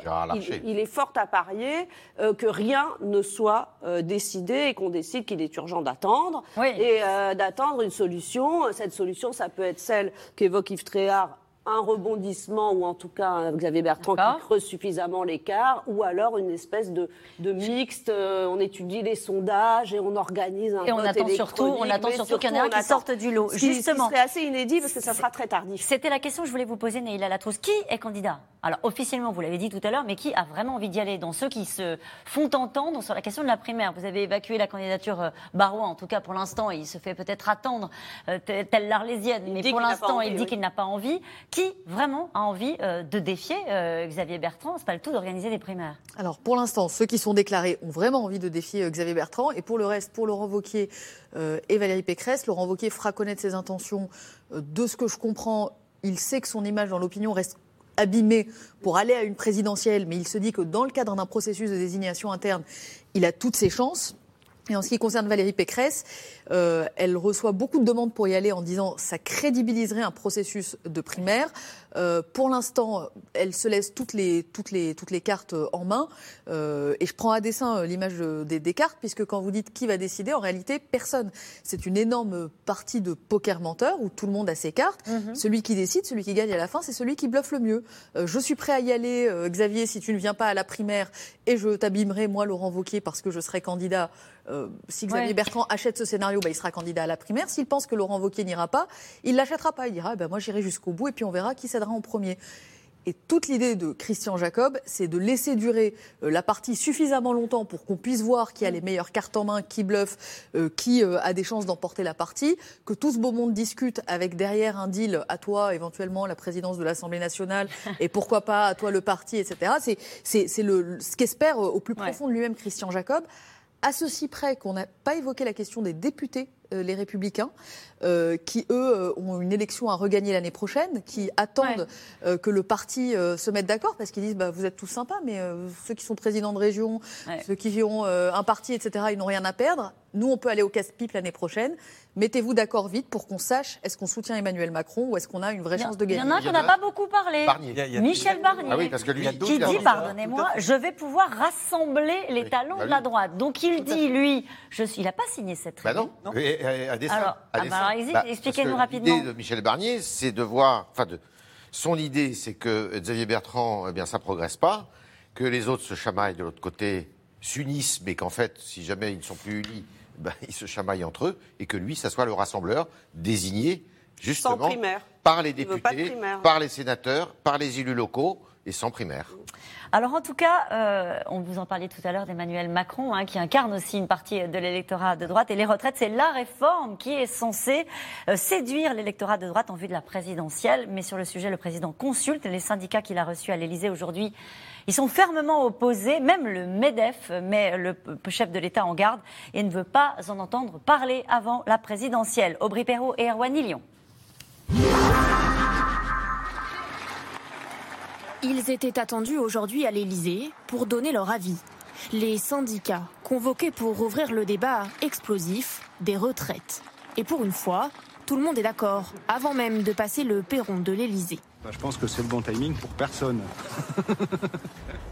il, est fort à parier euh, que rien ne soit euh, décidé et qu'on décide qu'il est urgent d'attendre et euh, d'attendre une solution. Cette solution, ça peut être celle qu'évoque Yves Tréhard, un rebondissement ou en tout cas un Xavier Bertrand qui creuse suffisamment l'écart, ou alors une espèce de, de mixte. euh, on étudie les sondages et on organise un Et on attend surtout, on attend surtout qu'il y en ait un qui sorte du lot. Ce Justement. Ce qui serait assez inédit parce que ça sera très tardif. C'était la question que je voulais vous poser, Neila Latrousse. Qui est candidat? Alors, officiellement, vous l'avez dit tout à l'heure, mais qui a vraiment envie d'y aller? Dans ceux qui se font entendre sur la question de la primaire. Vous avez évacué la candidature euh, Barois, en tout cas pour l'instant, il se fait peut-être attendre, euh, tel telle l'Arlésienne, mais pour l'instant, il dit qu'il n'a pas envie. Qui vraiment a envie euh, de défier euh, Xavier Bertrand C'est pas le tout d'organiser des primaires. Alors pour l'instant, ceux qui sont déclarés ont vraiment envie de défier euh, Xavier Bertrand. Et pour le reste, pour Laurent Wauquiez euh, et Valérie Pécresse, Laurent Wauquiez fera connaître ses intentions. De ce que je comprends, il sait que son image dans l'opinion reste abîmée pour aller à une présidentielle, mais il se dit que dans le cadre d'un processus de désignation interne, il a toutes ses chances. Et en ce qui concerne Valérie Pécresse, euh, elle reçoit beaucoup de demandes pour y aller en disant ça crédibiliserait un processus de primaire. Euh, pour l'instant, elle se laisse toutes les, toutes les, toutes les cartes en main. Euh, et je prends à dessein euh, l'image de- des, des cartes, puisque quand vous dites qui va décider, en réalité, personne. C'est une énorme partie de poker menteur où tout le monde a ses cartes. Celui qui décide, celui qui gagne à la fin, c'est celui qui bluffe le mieux. Euh, je suis prêt à y aller, euh, Xavier, si tu ne viens pas à la primaire, et je t'abîmerai, moi, Laurent Wauquiez, parce que je serai candidat. Euh, si Xavier Ouais. Bertrand achète ce scénario, bah, il sera candidat à la primaire. S'il pense que Laurent Wauquiez n'ira pas, il l'achètera pas. Il dira, eh ben, moi j'irai jusqu'au bout et puis on verra qui cédera en premier. Et toute l'idée de Christian Jacob, c'est de laisser durer euh, la partie suffisamment longtemps pour qu'on puisse voir qui a les meilleures cartes en main, qui bluffe, euh, qui euh, a des chances d'emporter la partie, que tout ce beau monde discute avec derrière un deal à toi éventuellement la présidence de l'Assemblée nationale [LAUGHS] et pourquoi pas à toi le parti, etc. C'est- C'est c'est le- ce qu'espère au plus profond de lui-même Christian Jacob. À ceci près qu'on n'a pas évoqué la question des députés, les républicains, euh, qui eux euh, ont une élection à regagner l'année prochaine, qui attendent euh, que le parti euh, se mette d'accord, parce qu'ils disent bah, vous êtes tous sympas, mais euh, ceux qui sont présidents de région, ceux qui ont euh, un parti, etc., ils n'ont rien à perdre. Nous, on peut aller au casse-pipe l'année prochaine. Mettez-vous d'accord vite pour qu'on sache est-ce qu'on soutient Emmanuel Macron ou est-ce qu'on a une vraie chance de Il y gagner. en a un qu'on n'a pas beaucoup parlé. Barnier. Il y a- il y a- Michel Barnier. Ah oui, parce que lui, il qui a dit, pardonnez-moi, je vais pouvoir rassembler les talents bah de la droite. Donc il dit, lui, je suis, il n'a pas signé cette Bah tribune. non, Et- et- à dessein. Alors, à ah bah expliquez-nous que rapidement. L'idée de Michel Barnier, c'est de voir, enfin, de, son idée, c'est que Xavier Bertrand, eh bien, ça progresse pas, que les autres se chamaillent de l'autre côté, s'unissent, mais qu'en fait, si jamais ils ne sont plus unis, ben, ils se chamaillent entre eux, et que lui, ça soit le rassembleur désigné justement primaire. par les députés, par les sénateurs, par les élus locaux, et sans primaire. Alors en tout cas, euh, on vous en parlait tout à l'heure d'Emmanuel Macron, hein, qui incarne aussi une partie de l'électorat de droite. Et les retraites, c'est la réforme qui est censée euh, séduire l'électorat de droite en vue de la présidentielle. Mais sur le sujet, le président consulte les syndicats qu'il a reçus à l'Élysée aujourd'hui. Ils sont fermement opposés, même le MEDEF met le chef de l'État en garde et ne veut pas en entendre parler avant la présidentielle. Aubry Perrault et Erwan Lyon. Ils étaient attendus aujourd'hui à l'Élysée pour donner leur avis. Les syndicats convoqués pour ouvrir le débat explosif des retraites. Et pour une fois, tout le monde est d'accord, avant même de passer le perron de l'Élysée. Bah, je pense que c'est le bon timing pour personne. [LAUGHS]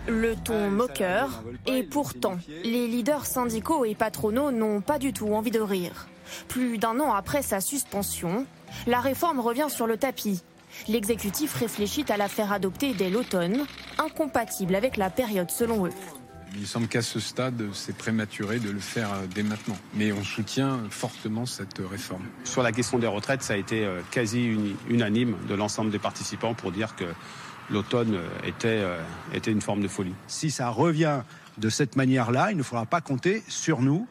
Le ton moqueur, et pourtant, les leaders syndicaux et patronaux n'ont pas du tout envie de rire. Plus d'un an après sa suspension, la réforme revient sur le tapis. L'exécutif réfléchit à la faire adopter dès l'automne, incompatible avec la période selon eux. Il semble qu'à ce stade, c'est prématuré de le faire euh, dès maintenant. Mais on soutient fortement cette réforme. Sur la question des retraites, ça a été euh, quasi unanime de l'ensemble des participants pour dire que l'automne était, était une forme de folie. Si ça revient de cette manière-là, il ne faudra pas compter sur nous.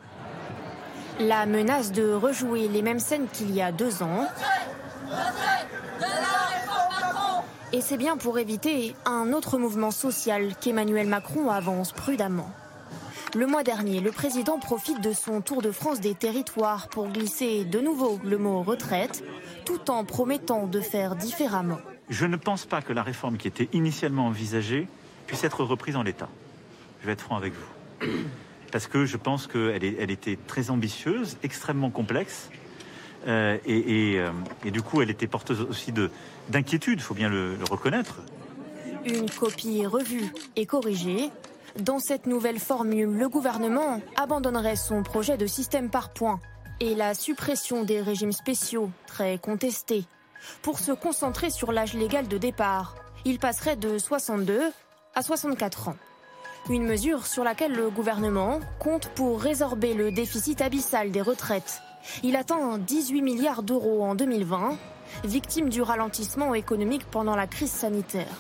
La menace de rejouer les mêmes scènes qu'il y a deux ans. Et c'est bien pour éviter un autre mouvement social qu'Emmanuel Macron avance prudemment. Le mois dernier, le président profite de son tour de France des territoires pour glisser de nouveau le mot retraite, tout en promettant de faire différemment. Je ne pense pas que la réforme qui était initialement envisagée puisse être reprise en l'état. Je vais être franc avec vous. Parce que je pense qu'elle elle était très ambitieuse, extrêmement complexe, euh, euh, et, du coup, elle était porteuse aussi d'inquiétude, il faut bien le, le reconnaître. Une copie revue et corrigée. Dans cette nouvelle formule, le gouvernement abandonnerait son projet de système par points et la suppression des régimes spéciaux, très contestés, pour se concentrer sur l'âge légal de départ. Il passerait de 62 à 64 ans. Une mesure sur laquelle le gouvernement compte pour résorber le déficit abyssal des retraites il atteint 18 milliards d'euros en 2020, victime du ralentissement économique pendant la crise sanitaire.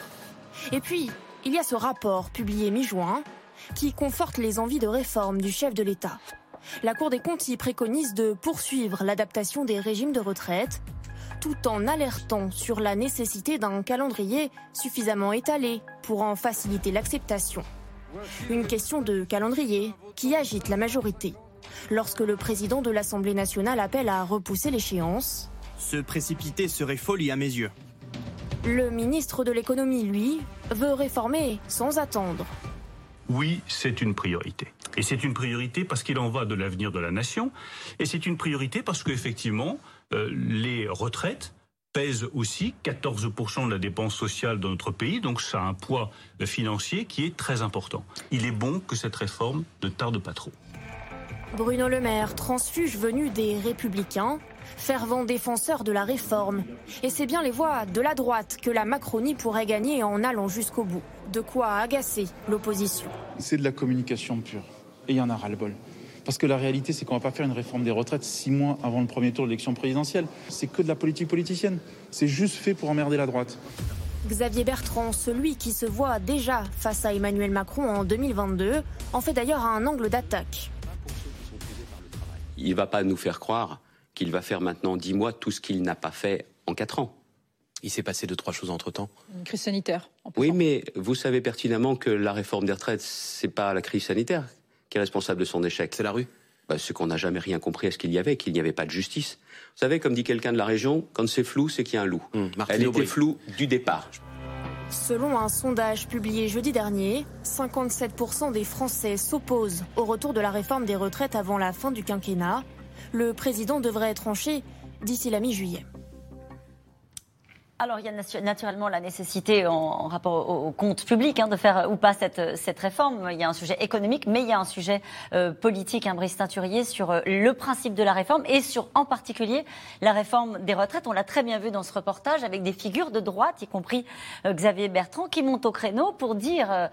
Et puis, il y a ce rapport publié mi-juin qui conforte les envies de réforme du chef de l'État. La Cour des comptes y préconise de poursuivre l'adaptation des régimes de retraite tout en alertant sur la nécessité d'un calendrier suffisamment étalé pour en faciliter l'acceptation. Une question de calendrier qui agite la majorité lorsque le président de l'Assemblée nationale appelle à repousser l'échéance. Se précipiter serait folie à mes yeux. Le ministre de l'économie, lui, veut réformer sans attendre. Oui, c'est une priorité. Et c'est une priorité parce qu'il en va de l'avenir de la nation. Et c'est une priorité parce qu'effectivement, euh, les retraites pèsent aussi 14% de la dépense sociale dans notre pays. Donc ça a un poids financier qui est très important. Il est bon que cette réforme ne tarde pas trop. Bruno Le Maire, transfuge venu des Républicains, fervent défenseur de la réforme. Et c'est bien les voix de la droite que la Macronie pourrait gagner en allant jusqu'au bout. De quoi agacer l'opposition. C'est de la communication pure. Et il y en a ras-le-bol. Parce que la réalité, c'est qu'on ne va pas faire une réforme des retraites six mois avant le premier tour de l'élection présidentielle. C'est que de la politique politicienne. C'est juste fait pour emmerder la droite. Xavier Bertrand, celui qui se voit déjà face à Emmanuel Macron en 2022, en fait d'ailleurs un angle d'attaque il ne va pas nous faire croire qu'il va faire maintenant dix mois tout ce qu'il n'a pas fait en quatre ans. Il s'est passé deux, trois choses entre-temps. Une crise sanitaire. Oui, mais vous savez pertinemment que la réforme des retraites, c'est pas la crise sanitaire qui est responsable de son échec. C'est la rue bah, Ce qu'on n'a jamais rien compris à ce qu'il y avait, qu'il n'y avait pas de justice. Vous savez, comme dit quelqu'un de la région, quand c'est flou, c'est qu'il y a un loup. Hum, Elle était floue du départ. Selon un sondage publié jeudi dernier, 57% des Français s'opposent au retour de la réforme des retraites avant la fin du quinquennat. Le président devrait tranché d'ici la mi-juillet. Alors, il y a naturellement la nécessité, en, rapport au, compte public, hein, de faire ou pas cette, cette, réforme. Il y a un sujet économique, mais il y a un sujet euh, politique, hein, Brice Teinturier, sur euh, le principe de la réforme et sur, en particulier, la réforme des retraites. On l'a très bien vu dans ce reportage avec des figures de droite, y compris euh, Xavier Bertrand, qui montent au créneau pour dire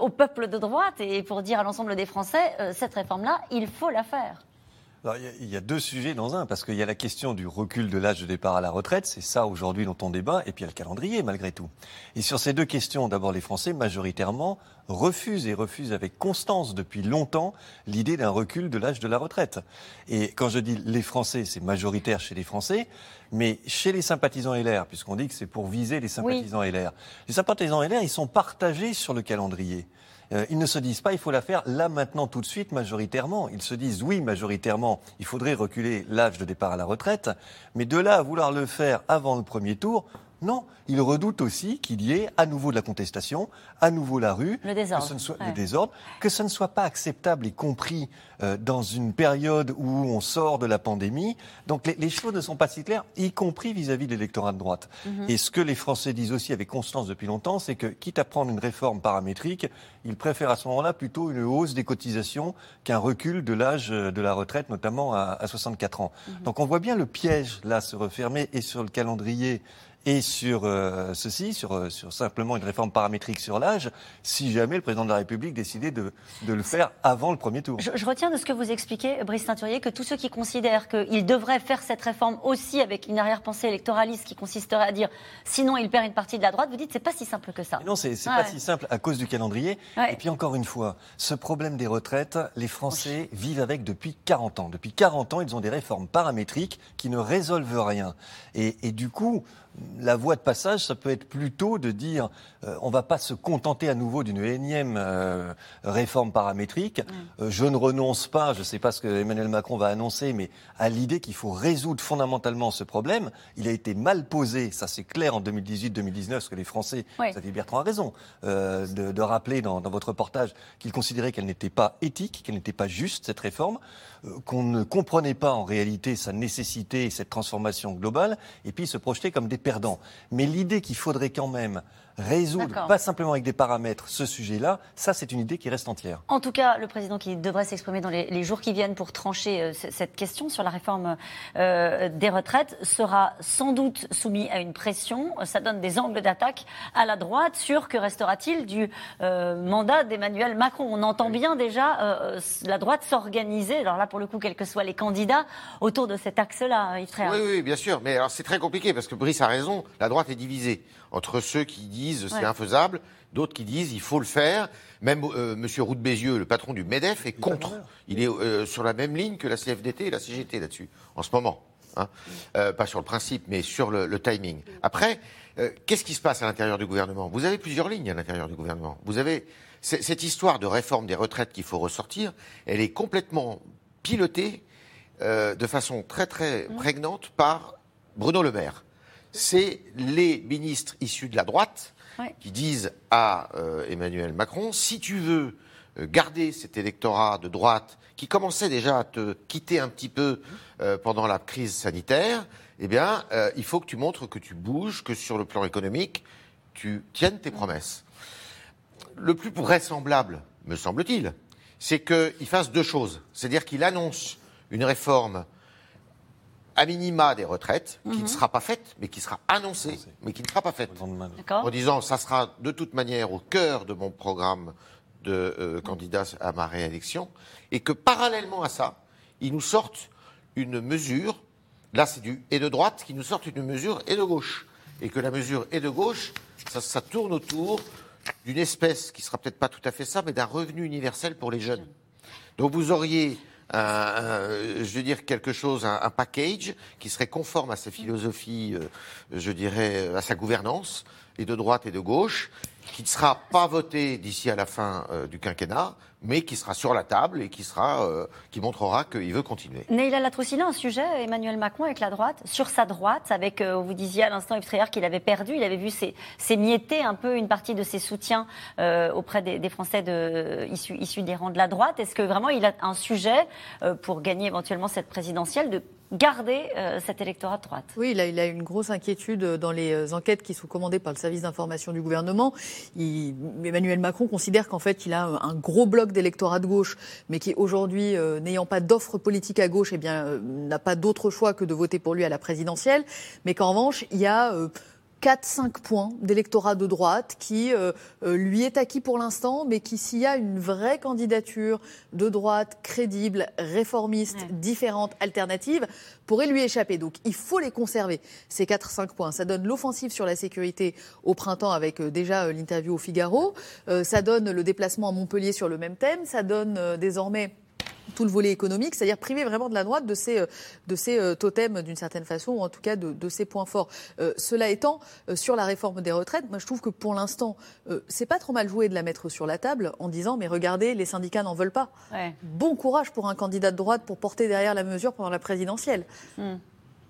au peuple de droite et pour dire à l'ensemble des Français, cette réforme-là, il faut la faire il y a deux sujets dans un, parce qu'il y a la question du recul de l'âge de départ à la retraite, c'est ça aujourd'hui dont on débat, et puis il y a le calendrier malgré tout. Et sur ces deux questions, d'abord les Français majoritairement refusent et refusent avec constance depuis longtemps l'idée d'un recul de l'âge de la retraite. Et quand je dis les Français, c'est majoritaire chez les Français, mais chez les sympathisants LR, puisqu'on dit que c'est pour viser les sympathisants LR. Les sympathisants LR, ils sont partagés sur le calendrier. Euh, ils ne se disent pas il faut la faire là, maintenant, tout de suite, majoritairement. Ils se disent oui, majoritairement, il faudrait reculer l'âge de départ à la retraite, mais de là à vouloir le faire avant le premier tour, non, il redoute aussi qu'il y ait à nouveau de la contestation, à nouveau la rue, le désordre, que ce ne soit, le désordre, que ce ne soit pas acceptable et compris euh, dans une période où on sort de la pandémie. Donc les, choses ne sont pas si claires, y compris vis-à-vis de l'électorat de droite. Mhm. Et ce que les Français disent aussi avec constance depuis longtemps, c'est que quitte à prendre une réforme paramétrique, ils préfèrent à ce moment-là plutôt une hausse des cotisations qu'un recul de l'âge de la retraite, notamment à, 64 ans. Mhm. Donc on voit bien le piège là se refermer et sur le calendrier et sur euh, ceci, sur, euh, sur simplement une réforme paramétrique sur l'âge, si jamais le président de la République décidait de, de le faire avant le premier tour. Je, je retiens de ce que vous expliquez, Brice Teinturier, que tous ceux qui considèrent qu'il devrait faire cette réforme aussi avec une arrière-pensée électoraliste qui consisterait à dire sinon il perd une partie de la droite, vous dites c'est pas si simple que ça. Mais non, c'est Ah pas ouais. si simple à cause du calendrier. Ouais. Et puis encore une fois, ce problème des retraites, les Français vivent avec depuis 40 ans. Depuis 40 ans, ils ont des réformes paramétriques qui ne résolvent rien. Et, et du coup, la voie de passage, ça peut être plutôt de dire euh, on va pas se contenter à nouveau d'une énième euh, réforme paramétrique. Euh, je ne renonce pas, je ne sais pas ce que Emmanuel Macron va annoncer, mais à l'idée qu'il faut résoudre fondamentalement ce problème. Il a été mal posé, ça c'est clair en 2018-2019, parce que les Français, Oui. Xavier Bertrand a raison, euh, de, de rappeler dans, dans votre reportage qu'il considérait qu'elle n'était pas éthique, qu'elle n'était pas juste, cette réforme, qu'on ne comprenait pas en réalité sa nécessité, cette transformation globale, et puis se projeter comme des perdants. Mais l'idée qu'il faudrait quand même résoudre, pas simplement avec des paramètres, ce sujet-là, ça c'est une idée qui reste entière. En tout cas, le président qui devrait s'exprimer dans les, les jours qui viennent pour trancher euh, cette question sur la réforme euh, des retraites sera sans doute soumis à une pression. Ça donne des angles d'attaque à la droite sur que restera-t-il du euh, mandat d'Emmanuel Macron. On entend bien déjà euh, la droite s'organiser, alors là pour le coup, quels que soient les candidats, autour de cet axe-là, Yves Tréhard. Oui, oui, bien sûr. Mais alors c'est très compliqué parce que Brice a raison. La droite est divisée entre ceux qui disent c'est Ouais. infaisable, d'autres qui disent il faut le faire. Même euh, Monsieur Roux de Bézieux, le patron du Medef, est contre. Il est euh, sur la même ligne que la CFDT et la CGT là-dessus en ce moment. hein. Euh, pas sur le principe, mais sur le, le timing. Après, euh, qu'est-ce qui se passe à l'intérieur du gouvernement? Vous avez plusieurs lignes à l'intérieur du gouvernement. Vous avez cette histoire de réforme des retraites qu'il faut ressortir. Elle est complètement pilotée euh, de façon très très prégnante par Bruno Le Maire. C'est les ministres issus de la droite Ouais. qui disent à euh, Emmanuel Macron si tu veux euh, garder cet électorat de droite qui commençait déjà à te quitter un petit peu euh, pendant la crise sanitaire, eh bien, euh, il faut que tu montres que tu bouges, que sur le plan économique, tu tiennes tes promesses. Le plus vraisemblable, me semble-t-il, c'est qu'il fasse deux choses. C'est-à-dire qu'il annonce une réforme à minima des retraites, qui Mhm. ne sera pas faite, mais qui sera annoncée, mais qui ne sera pas faite. En disant, ça sera de toute manière au cœur de mon programme de euh, candidat à ma réélection, et que parallèlement à ça, ils nous sortent une mesure, là c'est du et de droite, qui nous sortent une mesure et de gauche. Et que la mesure et de gauche, ça, ça tourne autour d'une espèce qui sera peut-être pas tout à fait ça, mais d'un revenu universel pour les jeunes. Donc vous auriez, je veux dire, quelque chose, un, package qui serait conforme à sa philosophie, euh, je dirais, à sa gouvernance, et de droite et de gauche, qui ne sera pas voté d'ici à la fin euh, du quinquennat, mais qui sera sur la table et qui, sera, euh, qui montrera qu'il veut continuer. Neila Latroussina, un sujet, Emmanuel Macron avec la droite, sur sa droite, avec, euh, vous disiez à l'instant, Yves Tréhard, qu'il avait perdu, il avait vu ses, ses mietter un peu une partie de ses soutiens auprès des, Français issus, issus des rangs de la droite. Est-ce que vraiment il a un sujet pour gagner éventuellement cette présidentielle de garder euh, cet électorat de droite Oui, il a, il a une grosse inquiétude dans les euh, enquêtes qui sont commandées par le service d'information du gouvernement. Il- Emmanuel Macron considère qu'en fait, il a un, un gros bloc d'électorat de gauche, mais qui aujourd'hui, euh, n'ayant pas d'offre politique à gauche, eh bien, euh, n'a pas d'autre choix que de voter pour lui à la présidentielle. Mais qu'en revanche, il y a euh, 4-5 points d'électorat de droite qui euh, euh, lui est acquis pour l'instant, mais qui, s'il y a une vraie candidature de droite crédible, réformiste, différente, alternative, pourrait lui échapper. Donc il faut les conserver, ces 4-5 points. Ça donne l'offensive sur la sécurité au printemps avec euh, déjà euh, l'interview au Figaro. Euh, ça donne le déplacement à Montpellier sur le même thème. Ça donne désormais tout le volet économique, c'est-à-dire priver vraiment de la droite de ces, euh, de euh, totems d'une certaine façon, ou en tout cas de, de ces points forts. Euh, cela étant, euh, sur la réforme des retraites, moi je trouve que pour l'instant, euh, c'est pas trop mal joué de la mettre sur la table en disant mais regardez, les syndicats n'en veulent pas. Ouais. Bon courage pour un candidat de droite pour porter derrière la mesure pendant la présidentielle. Hmm.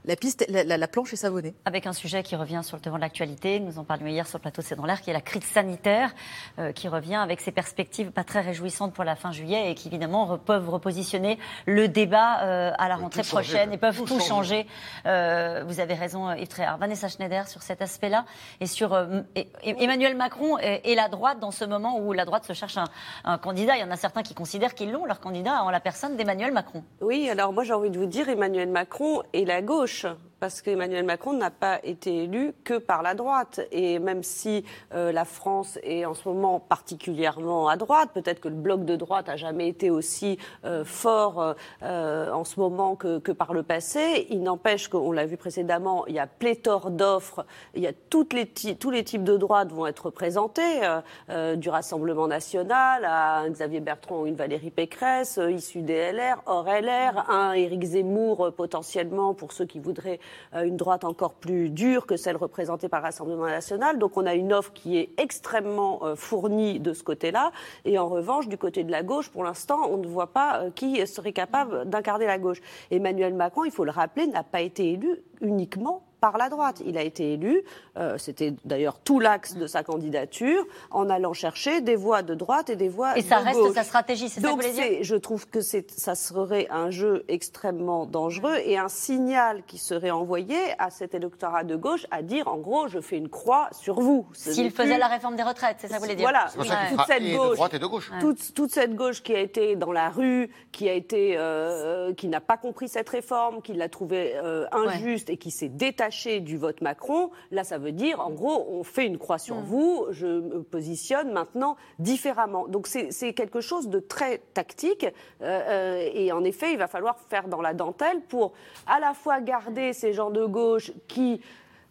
La, piste, la, la- la planche est savonnée. Avec un sujet qui revient sur le devant de l'actualité, nous en parlions hier sur le plateau de C'est dans l'air, qui est la crise sanitaire, euh, qui revient avec ses perspectives pas très réjouissantes pour la fin juillet et qui évidemment re- peuvent repositionner le débat euh, à la rentrée prochaine et peuvent Tout tout, changer. changer. Euh, vous avez raison, Yves Tréhard. Vanessa Schneider sur cet aspect-là et sur euh, et- et- Emmanuel Macron et, et la droite dans ce moment où la droite se cherche un, un candidat. Il y en a certains qui considèrent qu'ils l'ont, leur candidat, en la personne d'Emmanuel Macron. Oui, alors moi j'ai envie de vous dire, Emmanuel Macron et la gauche gauche parce qu'Emmanuel Macron n'a pas été élu que par la droite. Et même si euh, la France est en ce moment particulièrement à droite, peut-être que le bloc de droite a jamais été aussi euh, fort euh, en ce moment que, que par le passé, il n'empêche qu'on l'a vu précédemment, il y a pléthore d'offres, il y a toutes les tous les types de droites vont être représentés, euh, euh, du Rassemblement national à un Xavier Bertrand ou une Valérie Pécresse, euh, issus des LR, hors LR, un Éric Zemmour potentiellement pour ceux qui voudraient une droite encore plus dure que celle représentée par le Rassemblement national. Donc on a une offre qui est extrêmement euh, fournie de ce côté-là. Et en revanche, du côté de la gauche, pour l'instant, on ne voit pas euh, qui serait capable d'incarner la gauche. Emmanuel Macron, il faut le rappeler, n'a pas été élu uniquement par la droite. Il a été élu, euh, c'était d'ailleurs tout l'axe de sa candidature, en allant chercher des voix de droite et des voix Et ça de reste gauche. sa stratégie, c'est ça que vous je trouve que ça serait un jeu extrêmement dangereux et un signal qui serait envoyé à cet électorat de gauche à dire, en gros, je fais une croix sur vous. S'il faisait plus- la réforme des retraites, c'est ça que vous voulez dire voilà, C'est pour ça qu'il toute fera cette et de gauche, droite et de gauche. Toute, toute cette gauche qui a été dans la rue, qui a été, euh, qui n'a pas compris cette réforme, qui l'a trouvée euh, injuste et qui s'est détachée du vote Macron. Là, ça veut dire, en gros, on fait une croix sur vous. Je me positionne maintenant différemment. Donc c'est c'est quelque chose de très tactique. euh, euh, et en effet, il va falloir faire dans la dentelle pour à la fois garder ces gens de gauche qui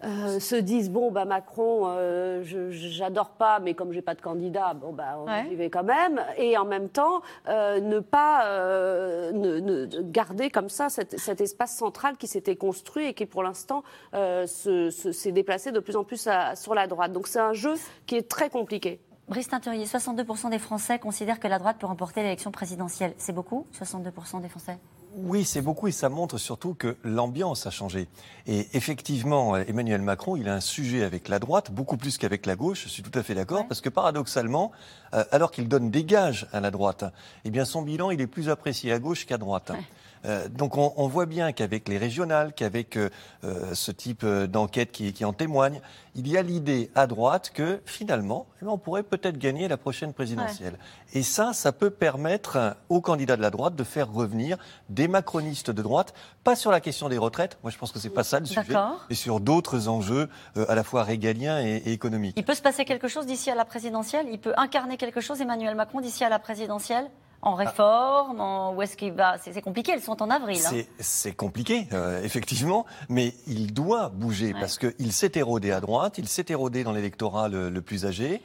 euh, se disent bon bah Macron euh, je- j'adore pas mais comme j'ai pas de candidat bon bah on Ouais. y va quand même et en même temps euh, ne pas euh, ne, ne- garder comme ça cet, cet espace central qui s'était construit et qui pour l'instant euh, se- se- s'est déplacé de plus en plus à- sur la droite donc c'est un jeu qui est très compliqué. Brice Teinturier, 62% des Français considèrent que la droite peut remporter l'élection présidentielle. C'est beaucoup, 62% des Français? Oui, c'est beaucoup et ça montre surtout que l'ambiance a changé. Et effectivement, Emmanuel Macron, il a un sujet avec la droite, beaucoup plus qu'avec la gauche, je suis tout à fait d'accord, parce que paradoxalement, euh, alors qu'il donne des gages à la droite, eh bien son bilan, il est plus apprécié à gauche qu'à droite. Euh, donc on, on voit bien qu'avec les régionales, qu'avec euh, euh, ce type d'enquête qui, qui en témoigne, il y a l'idée à droite que finalement, eh ben, on pourrait peut-être gagner la prochaine présidentielle. Et ça, ça peut permettre aux candidats de la droite de faire revenir des macronistes de droite, pas sur la question des retraites, moi je pense que c'est pas ça le sujet, mais sur d'autres enjeux euh, à la fois régaliens et, et économiques. Il peut se passer quelque chose d'ici à la présidentielle? Il peut incarner quelque chose, Emmanuel Macron, d'ici à la présidentielle? En réforme en... Où est-ce qu'il va C'est c'est compliqué, elles sont en avril. hein. C'est- compliqué, euh, effectivement, mais il doit bouger parce qu'il s'est érodé à droite, il s'est érodé dans l'électorat le, le plus âgé,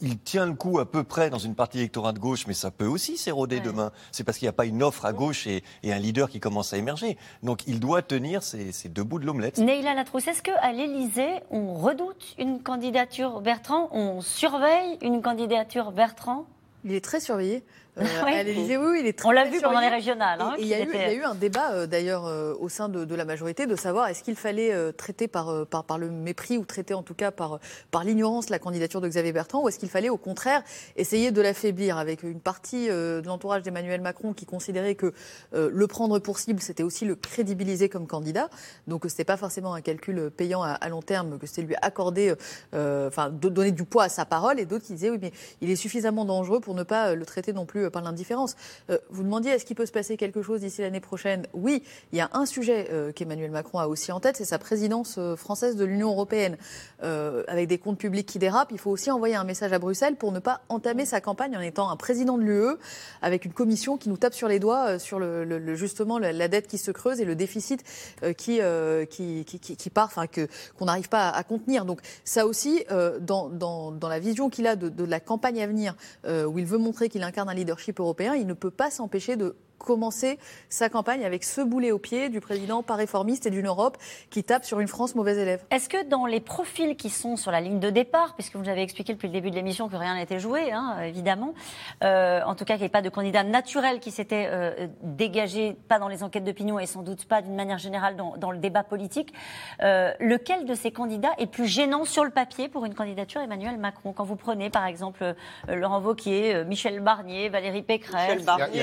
il tient le coup à peu près dans une partie d'électorat de gauche, mais ça peut aussi s'éroder demain. C'est parce qu'il n'y a pas une offre à gauche et, et un leader qui commence à émerger. Donc il doit tenir ces, ces deux bouts de l'omelette. Neila Latrousse, est-ce qu'à l'Élysée, on redoute une candidature Bertrand? On surveille une candidature Bertrand? Il est très surveillé. Euh, Oui. à l'Élysée, oui, oui, il est très On l'a vu pendant les régionales, hein, Et- et il y, a eu- il y a eu un débat euh, d'ailleurs euh, au sein de, de la majorité de savoir est-ce qu'il fallait traiter par, par, par le mépris ou traiter en tout cas par, par l'ignorance la candidature de Xavier Bertrand ou est-ce qu'il fallait au contraire essayer de l'affaiblir avec une partie de l'entourage d'Emmanuel Macron qui considérait que le prendre pour cible c'était aussi le crédibiliser comme candidat donc ce n'était pas forcément un calcul payant à, à long terme que c'était lui accorder enfin donner du poids à sa parole et d'autres qui disaient oui mais il est suffisamment dangereux pour ne pas le traiter non plus euh, par l'indifférence. Euh, vous demandiez est-ce qu'il peut se passer quelque chose d'ici l'année prochaine? Oui, il y a un sujet euh, qu'Emmanuel Macron a aussi en tête, c'est sa présidence française de l'Union européenne. Avec des comptes publics qui dérapent, il faut aussi envoyer un message à Bruxelles pour ne pas entamer sa campagne en étant un président de l'UE avec une commission qui nous tape sur les doigts sur le, justement la, dette qui se creuse et le déficit qui, qui, qui, part, enfin que qu'on n'arrive pas à, contenir. Donc ça aussi, dans, dans, la vision qu'il a de, la campagne à venir, où il veut montrer qu'il incarne un leadership européen, il ne peut pas s'empêcher de commencer sa campagne avec ce boulet au pied du président pas réformiste et d'une Europe qui tape sur une France mauvaise élève. Est-ce que dans les profils qui sont sur la ligne de départ, puisque vous nous avez expliqué depuis le début de l'émission que rien n'était joué, hein, évidemment, euh, en tout cas qu'il n'y avait pas de candidat naturel qui s'était euh, dégagé, pas dans les enquêtes d'opinion et sans doute pas d'une manière générale dans, dans le débat politique, euh, lequel de ces candidats est plus gênant sur le papier pour une candidature Emmanuel Macron? Quand vous prenez par exemple euh, Laurent Wauquiez, euh, Michel Barnier, Valérie Pécresse. Il y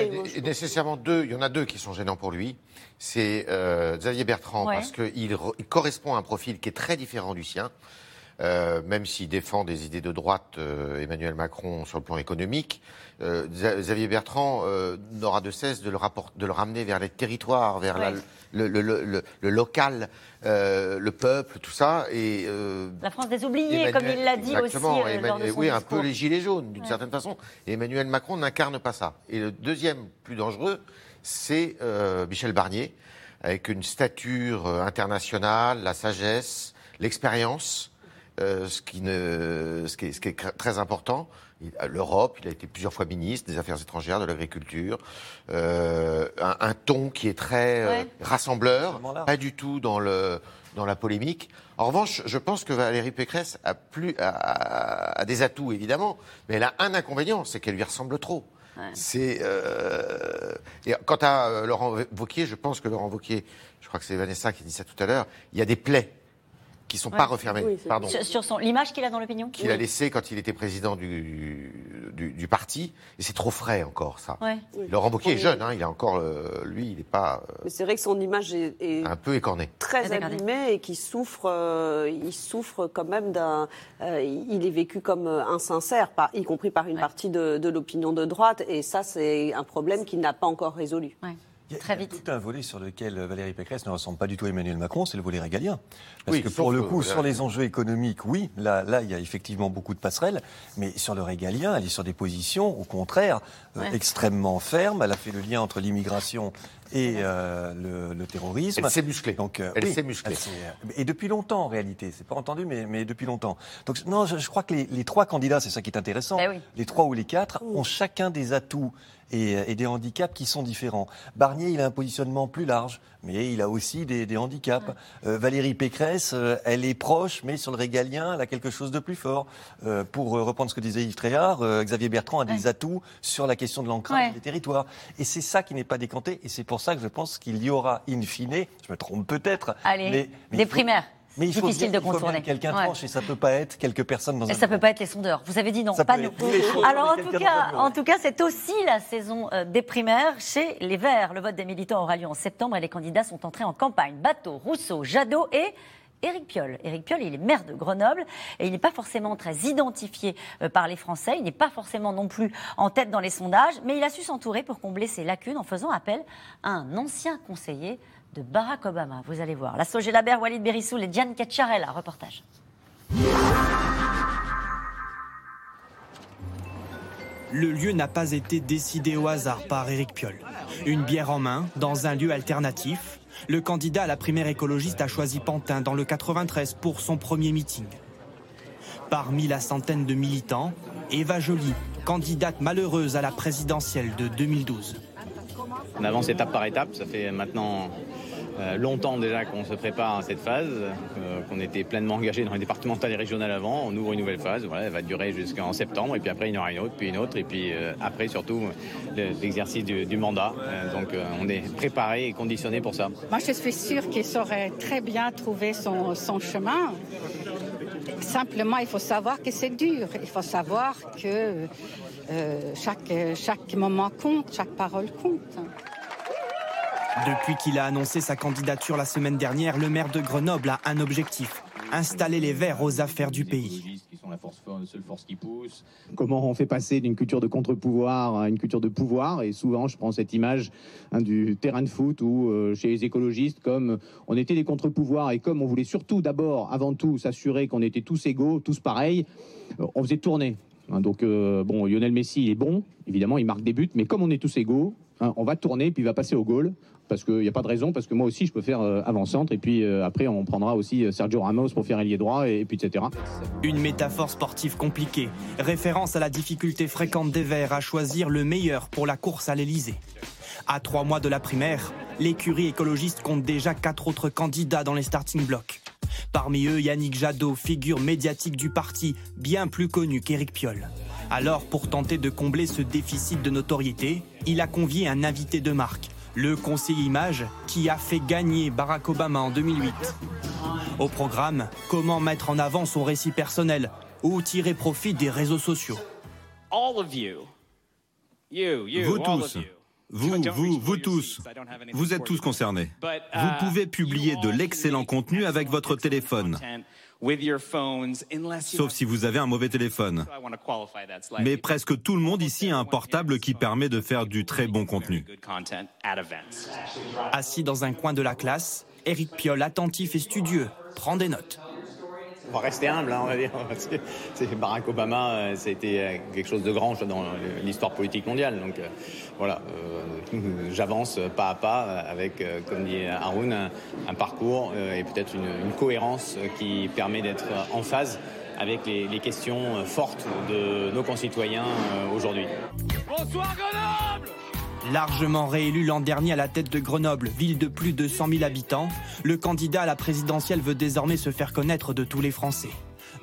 il y deux, il en a deux qui sont gênants pour lui. C'est euh, Xavier Bertrand, Ouais. parce qu'il re- il correspond à un profil qui est très différent du sien. Euh, même s'il défend des idées de droite, euh, Emmanuel Macron, sur le plan économique, euh, Xa- Xavier Bertrand euh, n'aura de cesse de le, rapport- de le ramener vers les territoires, vers Ouais. le, le- le- local, euh, le peuple, tout ça. Et, euh, La France des oubliés, Emmanuel- comme il l'a dit aussi Exactement, lors de Emmanuel- son oui, un peu les gilets jaunes, d'une Ouais. certaine façon. Et Emmanuel Macron n'incarne pas ça. Et le deuxième, plus dangereux, c'est euh, Michel Barnier, avec une stature internationale, la sagesse, l'expérience, euh, ce, qui ne, ce, qui est, ce qui est très important. À L'Europe, il a été plusieurs fois ministre des Affaires étrangères, de l'agriculture, euh, un, un ton qui est très euh, Ouais. rassembleur, pas du tout dans le dans la polémique. En revanche, je pense que Valérie Pécresse a plus a, a- a des atouts évidemment, mais elle a un inconvénient, c'est qu'elle lui ressemble trop. C'est euh, et quant à euh, Laurent Wauquiez, je pense que Laurent Wauquiez, je crois que c'est Vanessa qui dit ça tout à l'heure, il y a des plaies qui sont pas refermées. Oui, Pardon Sur, sur son l'image qu'il a dans l'opinion. qu'il a laissé quand il était président du, du, du parti. Et c'est trop frais encore, ça. Ouais. Laurent Wauquiez est jeune, hein, il a encore, euh, lui, il n'est pas euh, Mais c'est vrai que son image est, est un peu écorné. très Très dégradé. abîmé et qui souffre, euh, il souffre quand même d'un, euh, il est vécu comme insincère, par, y compris par une partie de, de l'opinion de droite, et ça c'est un problème qu'il n'a pas encore résolu. Il y a, Très vite. tout un volet sur lequel Valérie Pécresse ne ressemble pas du tout à Emmanuel Macron, c'est le volet régalien. Parce Oui, que pour le que- coup, sur les enjeux économiques, oui, là, là, il y a effectivement beaucoup de passerelles, mais sur le régalien, elle est sur des positions, au contraire, euh, extrêmement fermes. Elle a fait le lien entre l'immigration et euh, le, le terrorisme. Elle s'est musclée. Donc, euh, Elle oui, s'est musclée. et depuis longtemps, en réalité. C'est pas entendu, mais, mais depuis longtemps. Donc, non, je, je crois que les, les trois candidats, c'est ça qui est intéressant. Ben oui. Les trois ou les quatre ont chacun des atouts et, et des handicaps qui sont différents. Barnier, il a un positionnement plus large, mais il a aussi des, des handicaps. Euh, Valérie Pécresse, euh, elle est proche, mais sur le régalien, elle a quelque chose de plus fort. Euh, pour euh, reprendre ce que disait Yves Tréhard, euh, Xavier Bertrand a des atouts sur la question de l'ancrage Ouais. des territoires. Et c'est ça qui n'est pas décanté, et c'est pour ça que je pense qu'il y aura, in fine, je me trompe peut-être, mais, mais des il faut- primaires. Mais il faut Difficile bien, de contourner. que quelqu'un Ouais. tranche, et ça peut pas être quelques personnes dans un ça peut pas être les sondeurs. Vous avez dit non, Ça pas nous. Alors en tout cas, en tout cas, c'est aussi la saison euh, des primaires chez les Verts. Le vote des militants aura lieu en septembre et les candidats sont entrés en campagne. Bateau, Rousseau, Jadot et Éric Piolle. Éric Piolle, il est maire de Grenoble et il n'est pas forcément très identifié euh, par les Français. Il n'est pas forcément non plus en tête dans les sondages, mais il a su s'entourer pour combler ses lacunes en faisant appel à un ancien conseiller de Barack Obama. Vous allez voir. La Sogé Labert, Walid Berissoul et Diane Cacciarella. Reportage. Le lieu n'a pas été décidé au hasard par Éric Piolle. Une bière en main, dans un lieu alternatif, le candidat à la primaire écologiste a choisi Pantin dans le 93 pour son premier meeting. Parmi la centaine de militants, Eva Joly, candidate malheureuse à la présidentielle de 2012. On avance étape par étape. Ça fait maintenant euh, longtemps déjà qu'on se prépare à cette phase, euh, qu'on était pleinement engagé dans les départementales et régionales avant. On ouvre une nouvelle phase. Voilà, elle va durer jusqu'en septembre. Et puis après, il y en aura une autre, puis une autre. Et puis euh, après, surtout, le- l'exercice du, mandat. Donc on est préparé et conditionné pour ça. Moi, je suis sûre qu'il saurait très bien trouver son, son chemin. Simplement, il faut savoir que c'est dur. Il faut savoir que chaque, chaque moment compte, chaque parole compte. Depuis qu'il a annoncé sa candidature la semaine dernière, le maire de Grenoble a un objectif installer les Verts aux affaires du pays. qui sont la force, seule force qui pousse. Comment on fait passer d'une culture de contre-pouvoir à une culture de pouvoir? Et souvent, je prends cette image hein, du terrain de foot où, euh, chez les écologistes, comme on était des contre-pouvoirs et comme on voulait surtout, d'abord, avant tout, s'assurer qu'on était tous égaux, tous pareils, euh, on faisait tourner. Hein, donc, euh, bon, Lionel Messi il est bon, évidemment, il marque des buts, mais comme on est tous égaux, hein, on va tourner, puis il va passer au goal. Parce qu'il n'y a pas de raison, parce que moi aussi je peux faire euh, avant-centre, et puis euh, après on prendra aussi euh, Sergio Ramos pour faire ailier droit, et, puis etc. Une métaphore sportive compliquée, référence à la difficulté fréquente des Verts à choisir le meilleur pour la course à l'Elysée. À trois mois de la primaire, l'écurie écologiste compte déjà quatre autres candidats dans les starting blocks. Parmi eux, Yannick Jadot, figure médiatique du parti, bien plus connu qu'Éric Piolle. Alors, pour tenter de combler ce déficit de notoriété, il a convié un invité de marque, le conseiller image qui a fait gagner Barack Obama en 2008. Au programme, comment mettre en avant son récit personnel ou tirer profit des réseaux sociaux. All of you, you, you, Vous tous. Vous, vous, vous tous, vous êtes tous concernés. Vous pouvez publier de l'excellent contenu avec votre téléphone, sauf si vous avez un mauvais téléphone. Mais presque tout le monde ici a un portable qui permet de faire du très bon contenu. Assis dans un coin de la classe, Éric Piolle, attentif et studieux, prend des notes. Rester humble, hein, on va dire. [LAUGHS] C'est Barack Obama, euh, ça a été euh, quelque chose de grand dans l'histoire politique mondiale. Donc euh, voilà, euh, [LAUGHS] j'avance pas à pas avec, euh, comme dit Haroun, un, parcours euh, et peut-être une, cohérence qui permet d'être en phase avec les, les questions fortes de nos concitoyens euh, aujourd'hui. Bonsoir Grenoble Largement réélu l'an dernier à la tête de Grenoble, ville de plus de 100 000 habitants, le candidat à la présidentielle veut désormais se faire connaître de tous les Français.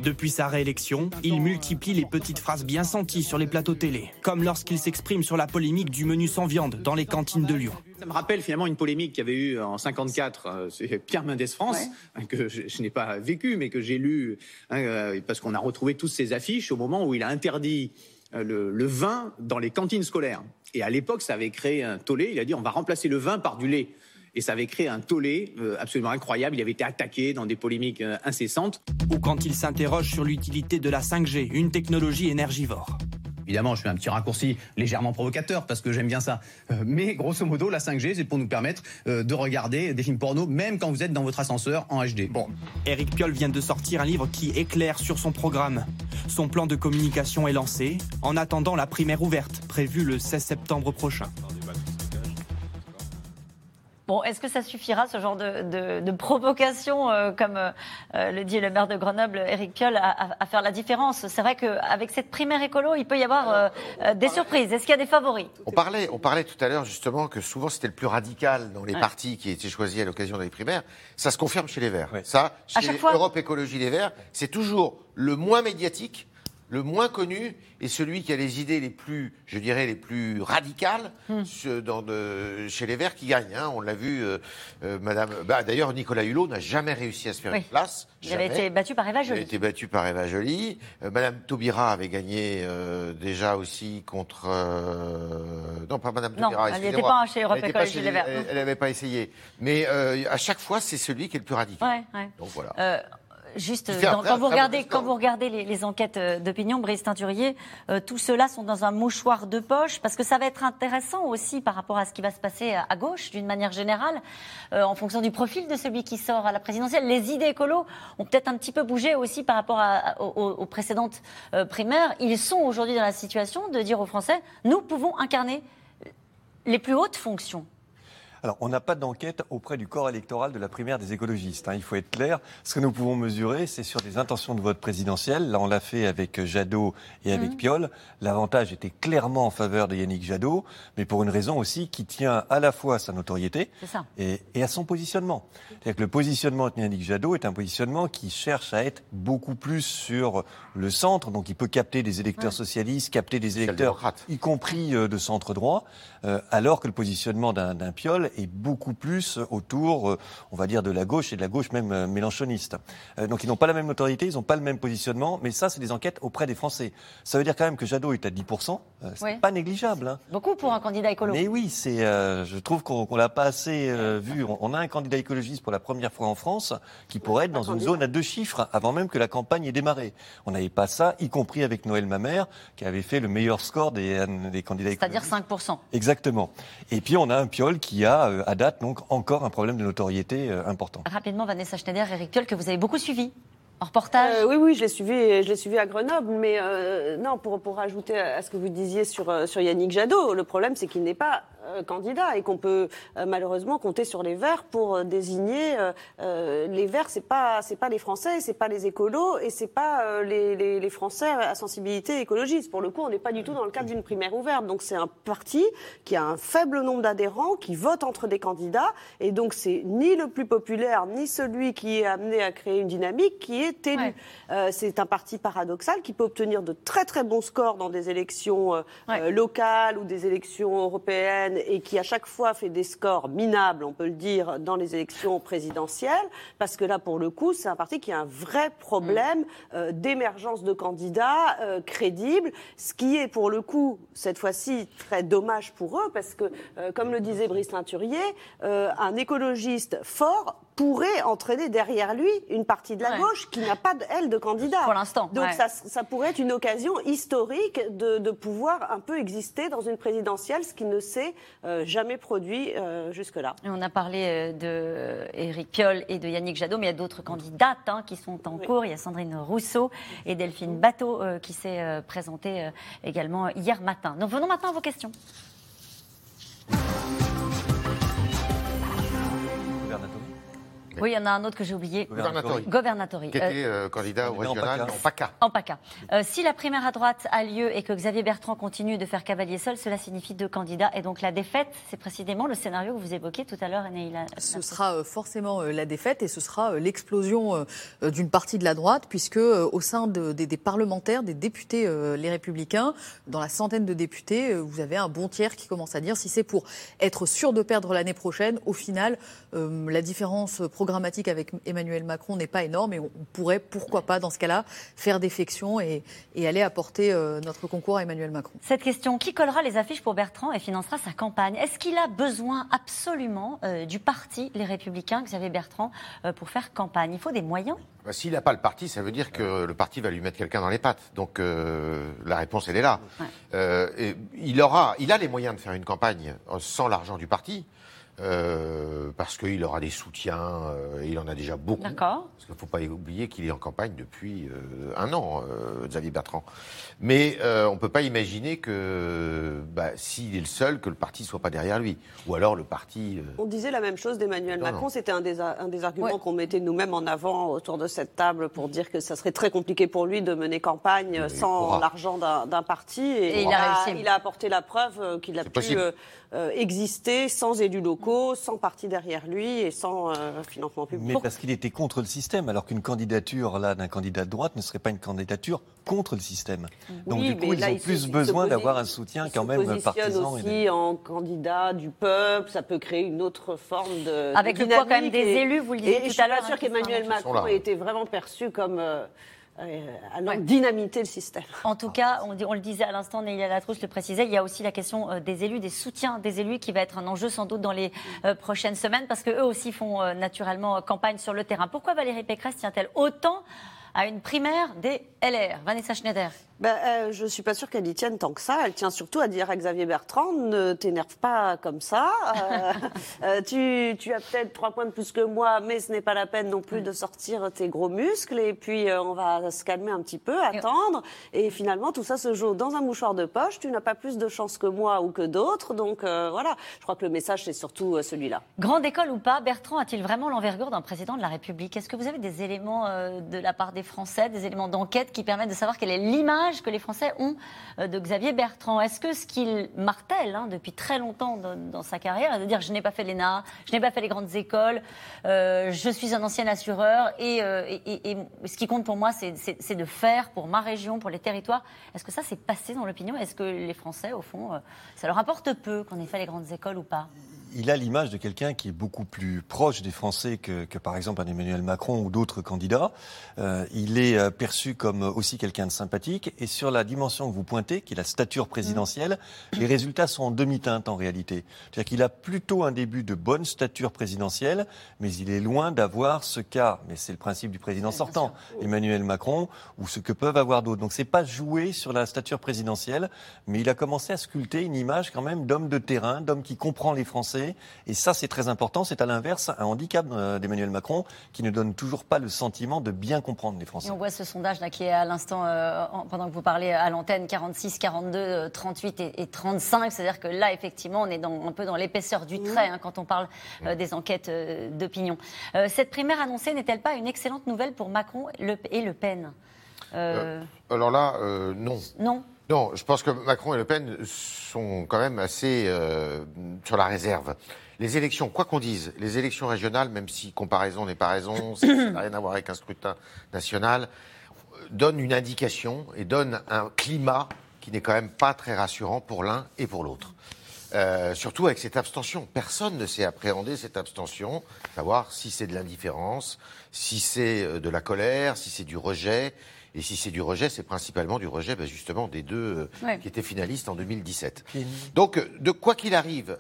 Depuis sa réélection, il multiplie les petites phrases bien senties sur les plateaux télé, comme lorsqu'il s'exprime sur la polémique du menu sans viande dans les cantines de Lyon. Ça me rappelle finalement une polémique qu'il y avait eu en 54, euh, c'est Pierre Mendès France, que je, je n'ai pas vécu, mais que j'ai lu, hein, euh, parce qu'on a retrouvé toutes ces affiches au moment où il a interdit le, le vin dans les cantines scolaires. Et à l'époque, ça avait créé un tollé. Il a dit on va remplacer le vin par du lait. Et ça avait créé un tollé euh, absolument incroyable. Il avait été attaqué dans des polémiques euh, incessantes. Ou quand il s'interroge sur l'utilité de la 5G, une technologie énergivore. Évidemment, je fais un petit raccourci légèrement provocateur parce que j'aime bien ça. Euh, mais grosso modo, la 5G, c'est pour nous permettre euh, de regarder des films porno, même quand vous êtes dans votre ascenseur en HD. Bon, Éric Piolle vient de sortir un livre qui éclaire sur son programme. Son plan de communication est lancé, en attendant la primaire ouverte, prévue le 16 septembre prochain. Bon, est-ce que ça suffira, ce genre de, de- de provocation, euh, comme euh, euh, le dit le maire de Grenoble, Éric Piolle, à, à- à faire la différence? C'est vrai qu'avec cette primaire écolo, il peut y avoir euh, euh, des surprises. Est-ce qu'il y a des favoris? On parlait, on parlait tout à l'heure justement que souvent c'était le plus radical dans les Ouais. partis qui étaient choisis à l'occasion des primaires. Ça se confirme chez les Verts. Ça, À chez chaque fois Europe Écologie Les Verts, c'est toujours le moins médiatique, le moins connu et celui qui a les idées les plus, je dirais, les plus radicales Hmm. ce- dans de- chez les Verts qui gagne. hein. On l'a vu, euh, euh, Madame. bah, D'ailleurs, Nicolas Hulot n'a jamais réussi à se faire Oui. une place. Il avait été battu par Eva Il a Joly. été battu par Eva Joly. Euh, Madame Taubira avait gagné euh, déjà aussi contre. euh, Non, pas Madame Non, Taubira. elle n'y était excusez-moi. pas chez Europe Elle Écologie Les Verts. Elle n'avait pas essayé. Mais euh, à chaque fois, c'est celui qui est le plus radical. Ouais, ouais. Donc voilà. Juste, dans- quand, vous regardez, mauvais quand score. vous regardez les, les enquêtes euh, d'opinion, Brice Teinturier, euh, tout cela sont dans un mouchoir de poche, parce que ça va être intéressant aussi par rapport à ce qui va se passer à, gauche, d'une manière générale, euh, en fonction du profil de celui qui sort à la présidentielle. Les idées écolos ont peut-être un petit peu bougé aussi par rapport à- aux, aux précédentes euh, primaires. Ils sont aujourd'hui dans la situation de dire aux Français, nous pouvons incarner les plus hautes fonctions. Alors, on n'a pas d'enquête auprès du corps électoral de la primaire des écologistes. hein, il faut être clair. Ce que nous pouvons mesurer, c'est sur des intentions de vote présidentielles. Là, on l'a fait avec euh, Jadot et avec Mhm. Piolle. L'avantage était clairement en faveur de Yannick Jadot, mais pour une raison aussi qui tient à la fois à sa notoriété C'est ça. et, et à son positionnement. C'est-à-dire que le positionnement de Yannick Jadot est un positionnement qui cherche à être beaucoup plus sur le centre, donc il peut capter des électeurs socialistes, capter des électeurs, y compris euh, de centre droit, euh, alors que le positionnement d'un d'un Piolle est beaucoup plus autour, euh, on va dire, de la gauche et de la gauche même euh, mélanchoniste. Euh, donc ils n'ont pas la même notoriété, ils n'ont pas le même positionnement, mais ça, c'est des enquêtes auprès des Français. Ça veut dire quand même que Jadot est à 10%, euh, c'est Ouais. pas négligeable. hein. Beaucoup pour un candidat écolo. Mais oui, c'est. euh, je trouve qu'on qu'on l'a pas assez euh, vu. On, a un candidat écologiste pour la première fois en France qui pourrait être dans une zone à deux chiffres avant même que la campagne ait démarré. On n'avait pas ça, y compris avec Noël Mamère, qui avait fait le meilleur score des, des candidats écologistes. C'est-à-dire 5%. Exactement. Et puis on a un Piolle qui a, euh, à date, donc encore un problème de notoriété euh, important. Rapidement, Vanessa Schneider, Eric Piolle, que vous avez beaucoup suivi en reportage. Euh, oui, oui, je l'ai suivi, je l'ai suivi à Grenoble, mais euh, non, pour, pour rajouter à ce que vous disiez sur, sur Yannick Jadot, le problème c'est qu'il n'est pas euh, candidat et qu'on peut euh, malheureusement compter sur les Verts pour euh, désigner les Verts. C'est pas c'est pas les Français, c'est pas les écolos et c'est pas euh, les, les, les Français à sensibilité écologiste. Pour le coup, on n'est pas du tout dans le cadre d'une primaire ouverte. Donc c'est un parti qui a un faible nombre d'adhérents, qui vote entre des candidats et donc c'est ni le plus populaire ni celui qui est amené à créer une dynamique qui est élu. Euh, c'est un parti paradoxal qui peut obtenir de très très bons scores dans des élections euh, euh, locales ou des élections européennes et qui à chaque fois fait des scores minables, on peut le dire, dans les élections présidentielles, parce que là, pour le coup, c'est un parti qui a un vrai problème euh, d'émergence de candidats euh, crédibles, ce qui est pour le coup, cette fois-ci, très dommage pour eux, parce que, euh, comme le disait Brice Teinturier, un écologiste fort pourrait entraîner derrière lui une partie de la Ouais. gauche qui n'a pas, elle, de candidat. Pour l'instant, Donc ouais. ça, ça pourrait être une occasion historique de, de pouvoir un peu exister dans une présidentielle, ce qui ne s'est euh, jamais produit euh, jusque-là. On a parlé euh, de Éric Piolle et de Yannick Jadot, mais il y a d'autres candidates hein, qui sont en cours. Il y a Sandrine Rousseau et Delphine Bateau euh, qui s'est présentée également hier matin. Donc venons maintenant à vos questions. Oui, il y en a un autre que j'ai oublié. Governatori. Qui était euh, candidat au régional en PACA. En PACA. Euh, si la primaire à droite a lieu et que Xavier Bertrand continue de faire cavalier seul, cela signifie deux candidats. Et donc la défaite, c'est précisément le scénario que vous évoquiez tout à l'heure, Anaïla. Ce sera euh, forcément la défaite et ce sera l'explosion d'une partie de la droite, puisque au sein de- des, des parlementaires, des députés, les Républicains, dans la centaine de députés, vous avez un bon tiers qui commence à dire si c'est pour être sûr de perdre l'année prochaine, au final, la différence programmatique avec Emmanuel Macron n'est pas énorme et on, pourrait, pourquoi pas, dans ce cas-là, faire défection et, et aller apporter euh, notre concours à Emmanuel Macron. Cette question, qui collera les affiches pour Bertrand et financera sa campagne? Est-ce qu'il a besoin absolument euh, du parti Les Républicains, Xavier Bertrand, euh, pour faire campagne? Il faut des moyens? Bah, S'il n'a pas le parti, ça veut dire que le parti va lui mettre quelqu'un dans les pattes. Donc euh, la réponse, elle est là. Euh, et il, aura, il a les moyens de faire une campagne sans l'argent du parti. Euh, parce qu'il aura des soutiens, euh, il en a déjà beaucoup. D'accord. Parce qu'il ne faut pas oublier qu'il est en campagne depuis euh, un an, euh, Xavier Bertrand. Mais euh, on ne peut pas imaginer que bah, s'il est le seul, que le parti ne soit pas derrière lui. Ou alors le parti... euh, On disait la même chose d'Emmanuel Non, Macron. non. C'était un des, a- un des arguments qu'on mettait nous-mêmes en avant autour de cette table pour dire que ça serait très compliqué pour lui de mener campagne Mais sans l'argent d'un d'un parti. Et, Et il a il a apporté la preuve qu'il a pu euh, euh, exister sans élus locaux, sans parti derrière lui et sans euh, financement public. Mais parce qu'il était contre le système, alors qu'une candidature là d'un candidat de droite ne serait pas une candidature contre le système. Donc Oui, du coup, mais ils là, ont plus se besoin d'avoir un soutien quand même partisan. et- aussi en candidat du peuple, ça peut créer une autre forme de Avec de le poids quand même des et- élus, vous le et disiez je tout suis à l'heure, pas sûr hein, qu'Emmanuel Macron ait été vraiment perçu comme euh, euh, allant dynamiter le système. En tout cas, on, dit- on le disait à l'instant, Nélia Latrousse le précisait, il y a aussi la question euh, des élus, des soutiens des élus qui va être un enjeu sans doute dans les euh, prochaines semaines parce qu'eux aussi font euh, naturellement campagne sur le terrain. Pourquoi Valérie Pécresse tient-elle autant à une primaire des LR Vanessa Schneider. Ben, euh, je suis pas sûre qu'elle y tienne tant que ça. Elle tient surtout à dire à Xavier Bertrand ne t'énerve pas comme ça. Euh, [LAUGHS] euh, tu, tu as peut-être trois points de plus que moi, mais ce n'est pas la peine non plus de sortir tes gros muscles. Et puis euh, on va se calmer un petit peu, attendre. Et finalement, tout ça se joue dans un mouchoir de poche. Tu n'as pas plus de chance que moi ou que d'autres. Donc voilà. Je crois que le message c'est surtout celui-là. Grande école ou pas, Bertrand a-t-il vraiment l'envergure d'un président de la République? Est-ce que vous avez des éléments de la part des Français, des éléments d'enquête qui permettent de savoir quelle est l'image que les Français ont euh, de Xavier Bertrand Est-ce que ce qu'il martèle hein, depuis très longtemps dans, sa carrière est de dire je n'ai pas fait l'ENA, je n'ai pas fait les grandes écoles, euh, je suis un ancien assureur et, euh, ce qui compte pour moi c'est- de faire pour ma région, pour les territoires. Est-ce que ça s'est passé dans l'opinion? Est-ce que les Français, au fond, ça leur importe peu qu'on ait fait les grandes écoles ou pas? Il a l'image de quelqu'un qui est beaucoup plus proche des Français que, par exemple un Emmanuel Macron ou d'autres candidats. Il est euh, perçu comme aussi quelqu'un de sympathique. Et sur la dimension que vous pointez, qui est la stature présidentielle, les résultats sont en demi-teinte en réalité. C'est-à-dire qu'il a plutôt un début de bonne stature présidentielle, mais il est loin d'avoir ce qu'a, mais c'est le principe du président sortant, Emmanuel Macron, ou ce que peuvent avoir d'autres. Donc c'est pas joué sur la stature présidentielle, mais il a commencé à sculpter une image quand même d'homme de terrain, d'homme qui comprend les Français. Et ça, c'est très important. C'est à l'inverse un handicap euh, d'Emmanuel Macron qui ne donne toujours pas le sentiment de bien comprendre les Français. Et on voit ce sondage là qui est à l'instant, euh, en- pendant que vous parlez à l'antenne, 46, 42, euh, 38 et, et 35. C'est-à-dire que là, effectivement, on est dans, un peu dans l'épaisseur du trait hein, quand on parle euh, des enquêtes euh, d'opinion. Euh, cette primaire annoncée n'est-elle pas une excellente nouvelle pour Macron et Le Pen? Euh, Alors là, euh, non. Non Non, je pense que Macron et Le Pen sont quand même assez euh, sur la réserve. Les élections, quoi qu'on dise, les élections régionales, même si comparaison n'est pas raison, [COUGHS] ça n'a rien à voir avec un scrutin national, donnent une indication et donnent un climat qui n'est quand même pas très rassurant pour l'un et pour l'autre. Euh, surtout avec cette abstention. Personne ne sait appréhender cette abstention, savoir si c'est de l'indifférence, si c'est euh, de la colère, si c'est du rejet. Et si c'est du rejet, c'est principalement du rejet ben, justement des deux euh, Ouais. qui étaient finalistes en 2017. Donc, de quoi qu'il arrive,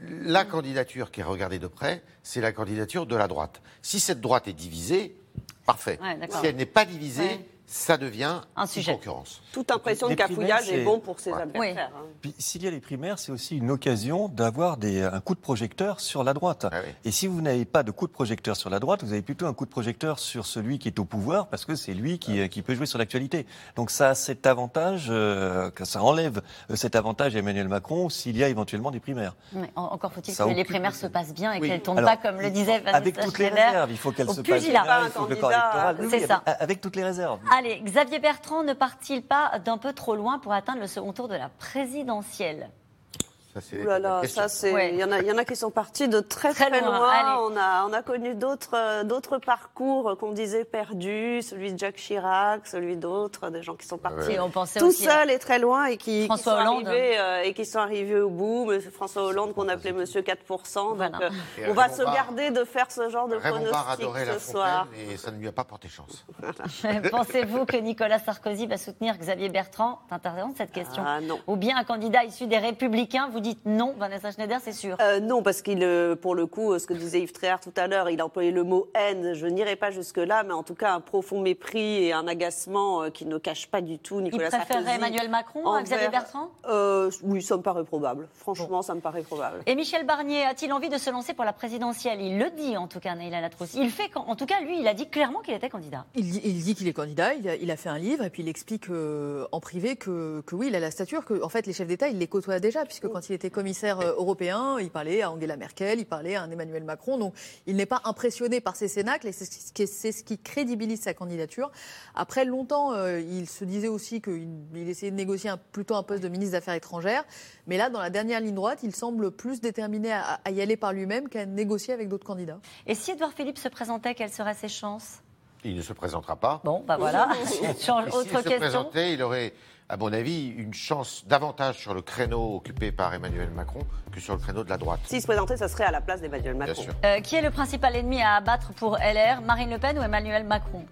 la candidature qui est regardée de près, c'est la candidature de la droite. Si cette droite est divisée, parfait. Ouais, si elle n'est pas divisée, Ouais. Ça devient Un une sujet. concurrence. Toute impression de cafouillage est c'est- bon pour ses Ouais. adversaires. hein. Puis s'il y a les primaires, c'est aussi une occasion d'avoir des- un coup de projecteur sur la droite. Ah Et si vous n'avez pas de coup de projecteur sur la droite, vous avez plutôt un coup de projecteur sur celui qui est au pouvoir, parce que c'est lui qui, euh, qui peut jouer sur l'actualité. Donc ça a cet avantage, euh, que ça enlève euh, cet avantage à Emmanuel Macron s'il y a éventuellement des primaires. En- encore faut-il que les primaires se passent bien et Oui. qu'elles ne Alors, pas comme le disait Vanessa Avec toutes les réserves, il faut qu'elles se passent bien, il faut que le corps électoral- oui, C'est oui, ça. Avec, avec toutes les réserves. Allez, Xavier Bertrand ne part-il pas d'un peu trop loin pour atteindre le second tour de la présidentielle? Ça, c'est Ouh là là, ça c'est. Ouais. Il y en a, il y en a qui sont partis de très Très très, loin. On a, on a connu d'autres, euh, d'autres parcours qu'on disait perdus, celui de Jacques Chirac, celui d'autres, des gens qui sont partis on pensait tout seuls et très loin et qui, sont Hollande. arrivés euh, et qui sont arrivés au bout. Monsieur François Hollande qu'on appelait Monsieur 4%. Donc, euh, on va se garder de faire ce genre de pronostic adorait la ce soir. et ça ne lui a pas porté chance. [LAUGHS] [LAUGHS] Pensez-vous que Nicolas Sarkozy va soutenir Xavier Bertrand? Intéressant cette question. Ah, non. Ou bien un candidat issu des Républicains Vous dites non, Vanessa Schneider, c'est sûr. Euh, non, parce qu'il, euh, pour le coup, euh, ce que disait Yves Tréhard tout à l'heure, il a employé le mot haine. Je n'irai pas jusque-là, mais en tout cas, un profond mépris et un agacement qui ne cache pas du tout Il Nicolas préférerait Sarkozy. Emmanuel Macron à Xavier Bertrand? Euh, Oui, ça me paraît probable. Franchement, ça me paraît probable. Et Michel Barnier a-t-il envie de se lancer pour la présidentielle? Il le dit en tout cas, Naïla Latrousse. Il fait, qu'en- en tout cas, lui, il a dit clairement qu'il était candidat. Il, dit- il dit qu'il est candidat, il a, il a fait un livre et puis il explique euh, en privé que, que oui, il a la stature, que en fait les chefs d'État, il les côtoie déjà, puisque quand il était commissaire euh, européen, il parlait à Angela Merkel, il parlait à un Emmanuel Macron, donc il n'est pas impressionné par ces cénacles et c'est ce qui, c'est ce qui crédibilise sa candidature. Après longtemps, euh, il se disait aussi qu'il il essayait de négocier un- plutôt un poste de ministre des Affaires étrangères, mais là, dans la dernière ligne droite, il semble plus déterminé à, à y aller par lui-même qu'à négocier avec d'autres candidats. Et si Edouard Philippe se présentait, quelles seraient ses chances? Il ne se présentera pas. Bon, bah voilà. [LAUGHS] Change- autre se question. présentait, il aurait, à mon avis, une chance davantage sur le créneau occupé par Emmanuel Macron que sur le créneau de la droite. S'il se présentait, ça serait à la place d'Emmanuel Macron. Bien sûr. Euh, qui est le principal ennemi à abattre pour LR Marine Le Pen ou Emmanuel Macron?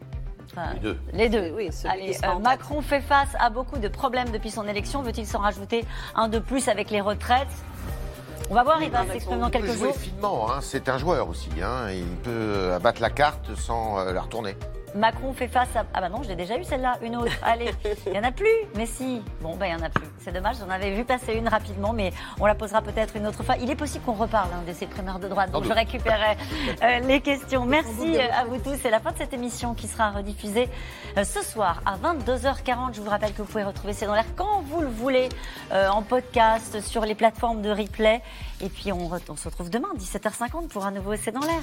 Enfin, Les deux. Les deux. Oui, Allez, euh. Macron fait face à beaucoup de problèmes depuis son élection. Veut-il s'en rajouter un de plus avec les retraites? On va voir, il va s'exprimer dans Il peut quelques jouer jours. finement, hein. c'est un joueur aussi. hein. Il peut abattre la carte sans euh, la retourner. Macron fait face à. Ah bah non, je l'ai déjà eu celle-là, une autre. [LAUGHS] Allez, il n'y en a plus, mais si. Bon, bah il n'y en a plus. C'est dommage, j'en avais vu passer une rapidement, mais on la posera peut-être une autre fois. Il est possible qu'on reparle hein, de ces primaires de droite, donc je récupérerai euh, les questions. Merci euh, à vous tous. C'est la fin de cette émission qui sera rediffusée euh, ce soir à 22h40. Je vous rappelle que vous pouvez retrouver C'est dans l'air quand vous le voulez, euh, en podcast, sur les plateformes de replay. Et puis on, on se retrouve demain, 17h50, pour un nouveau C'est dans l'air.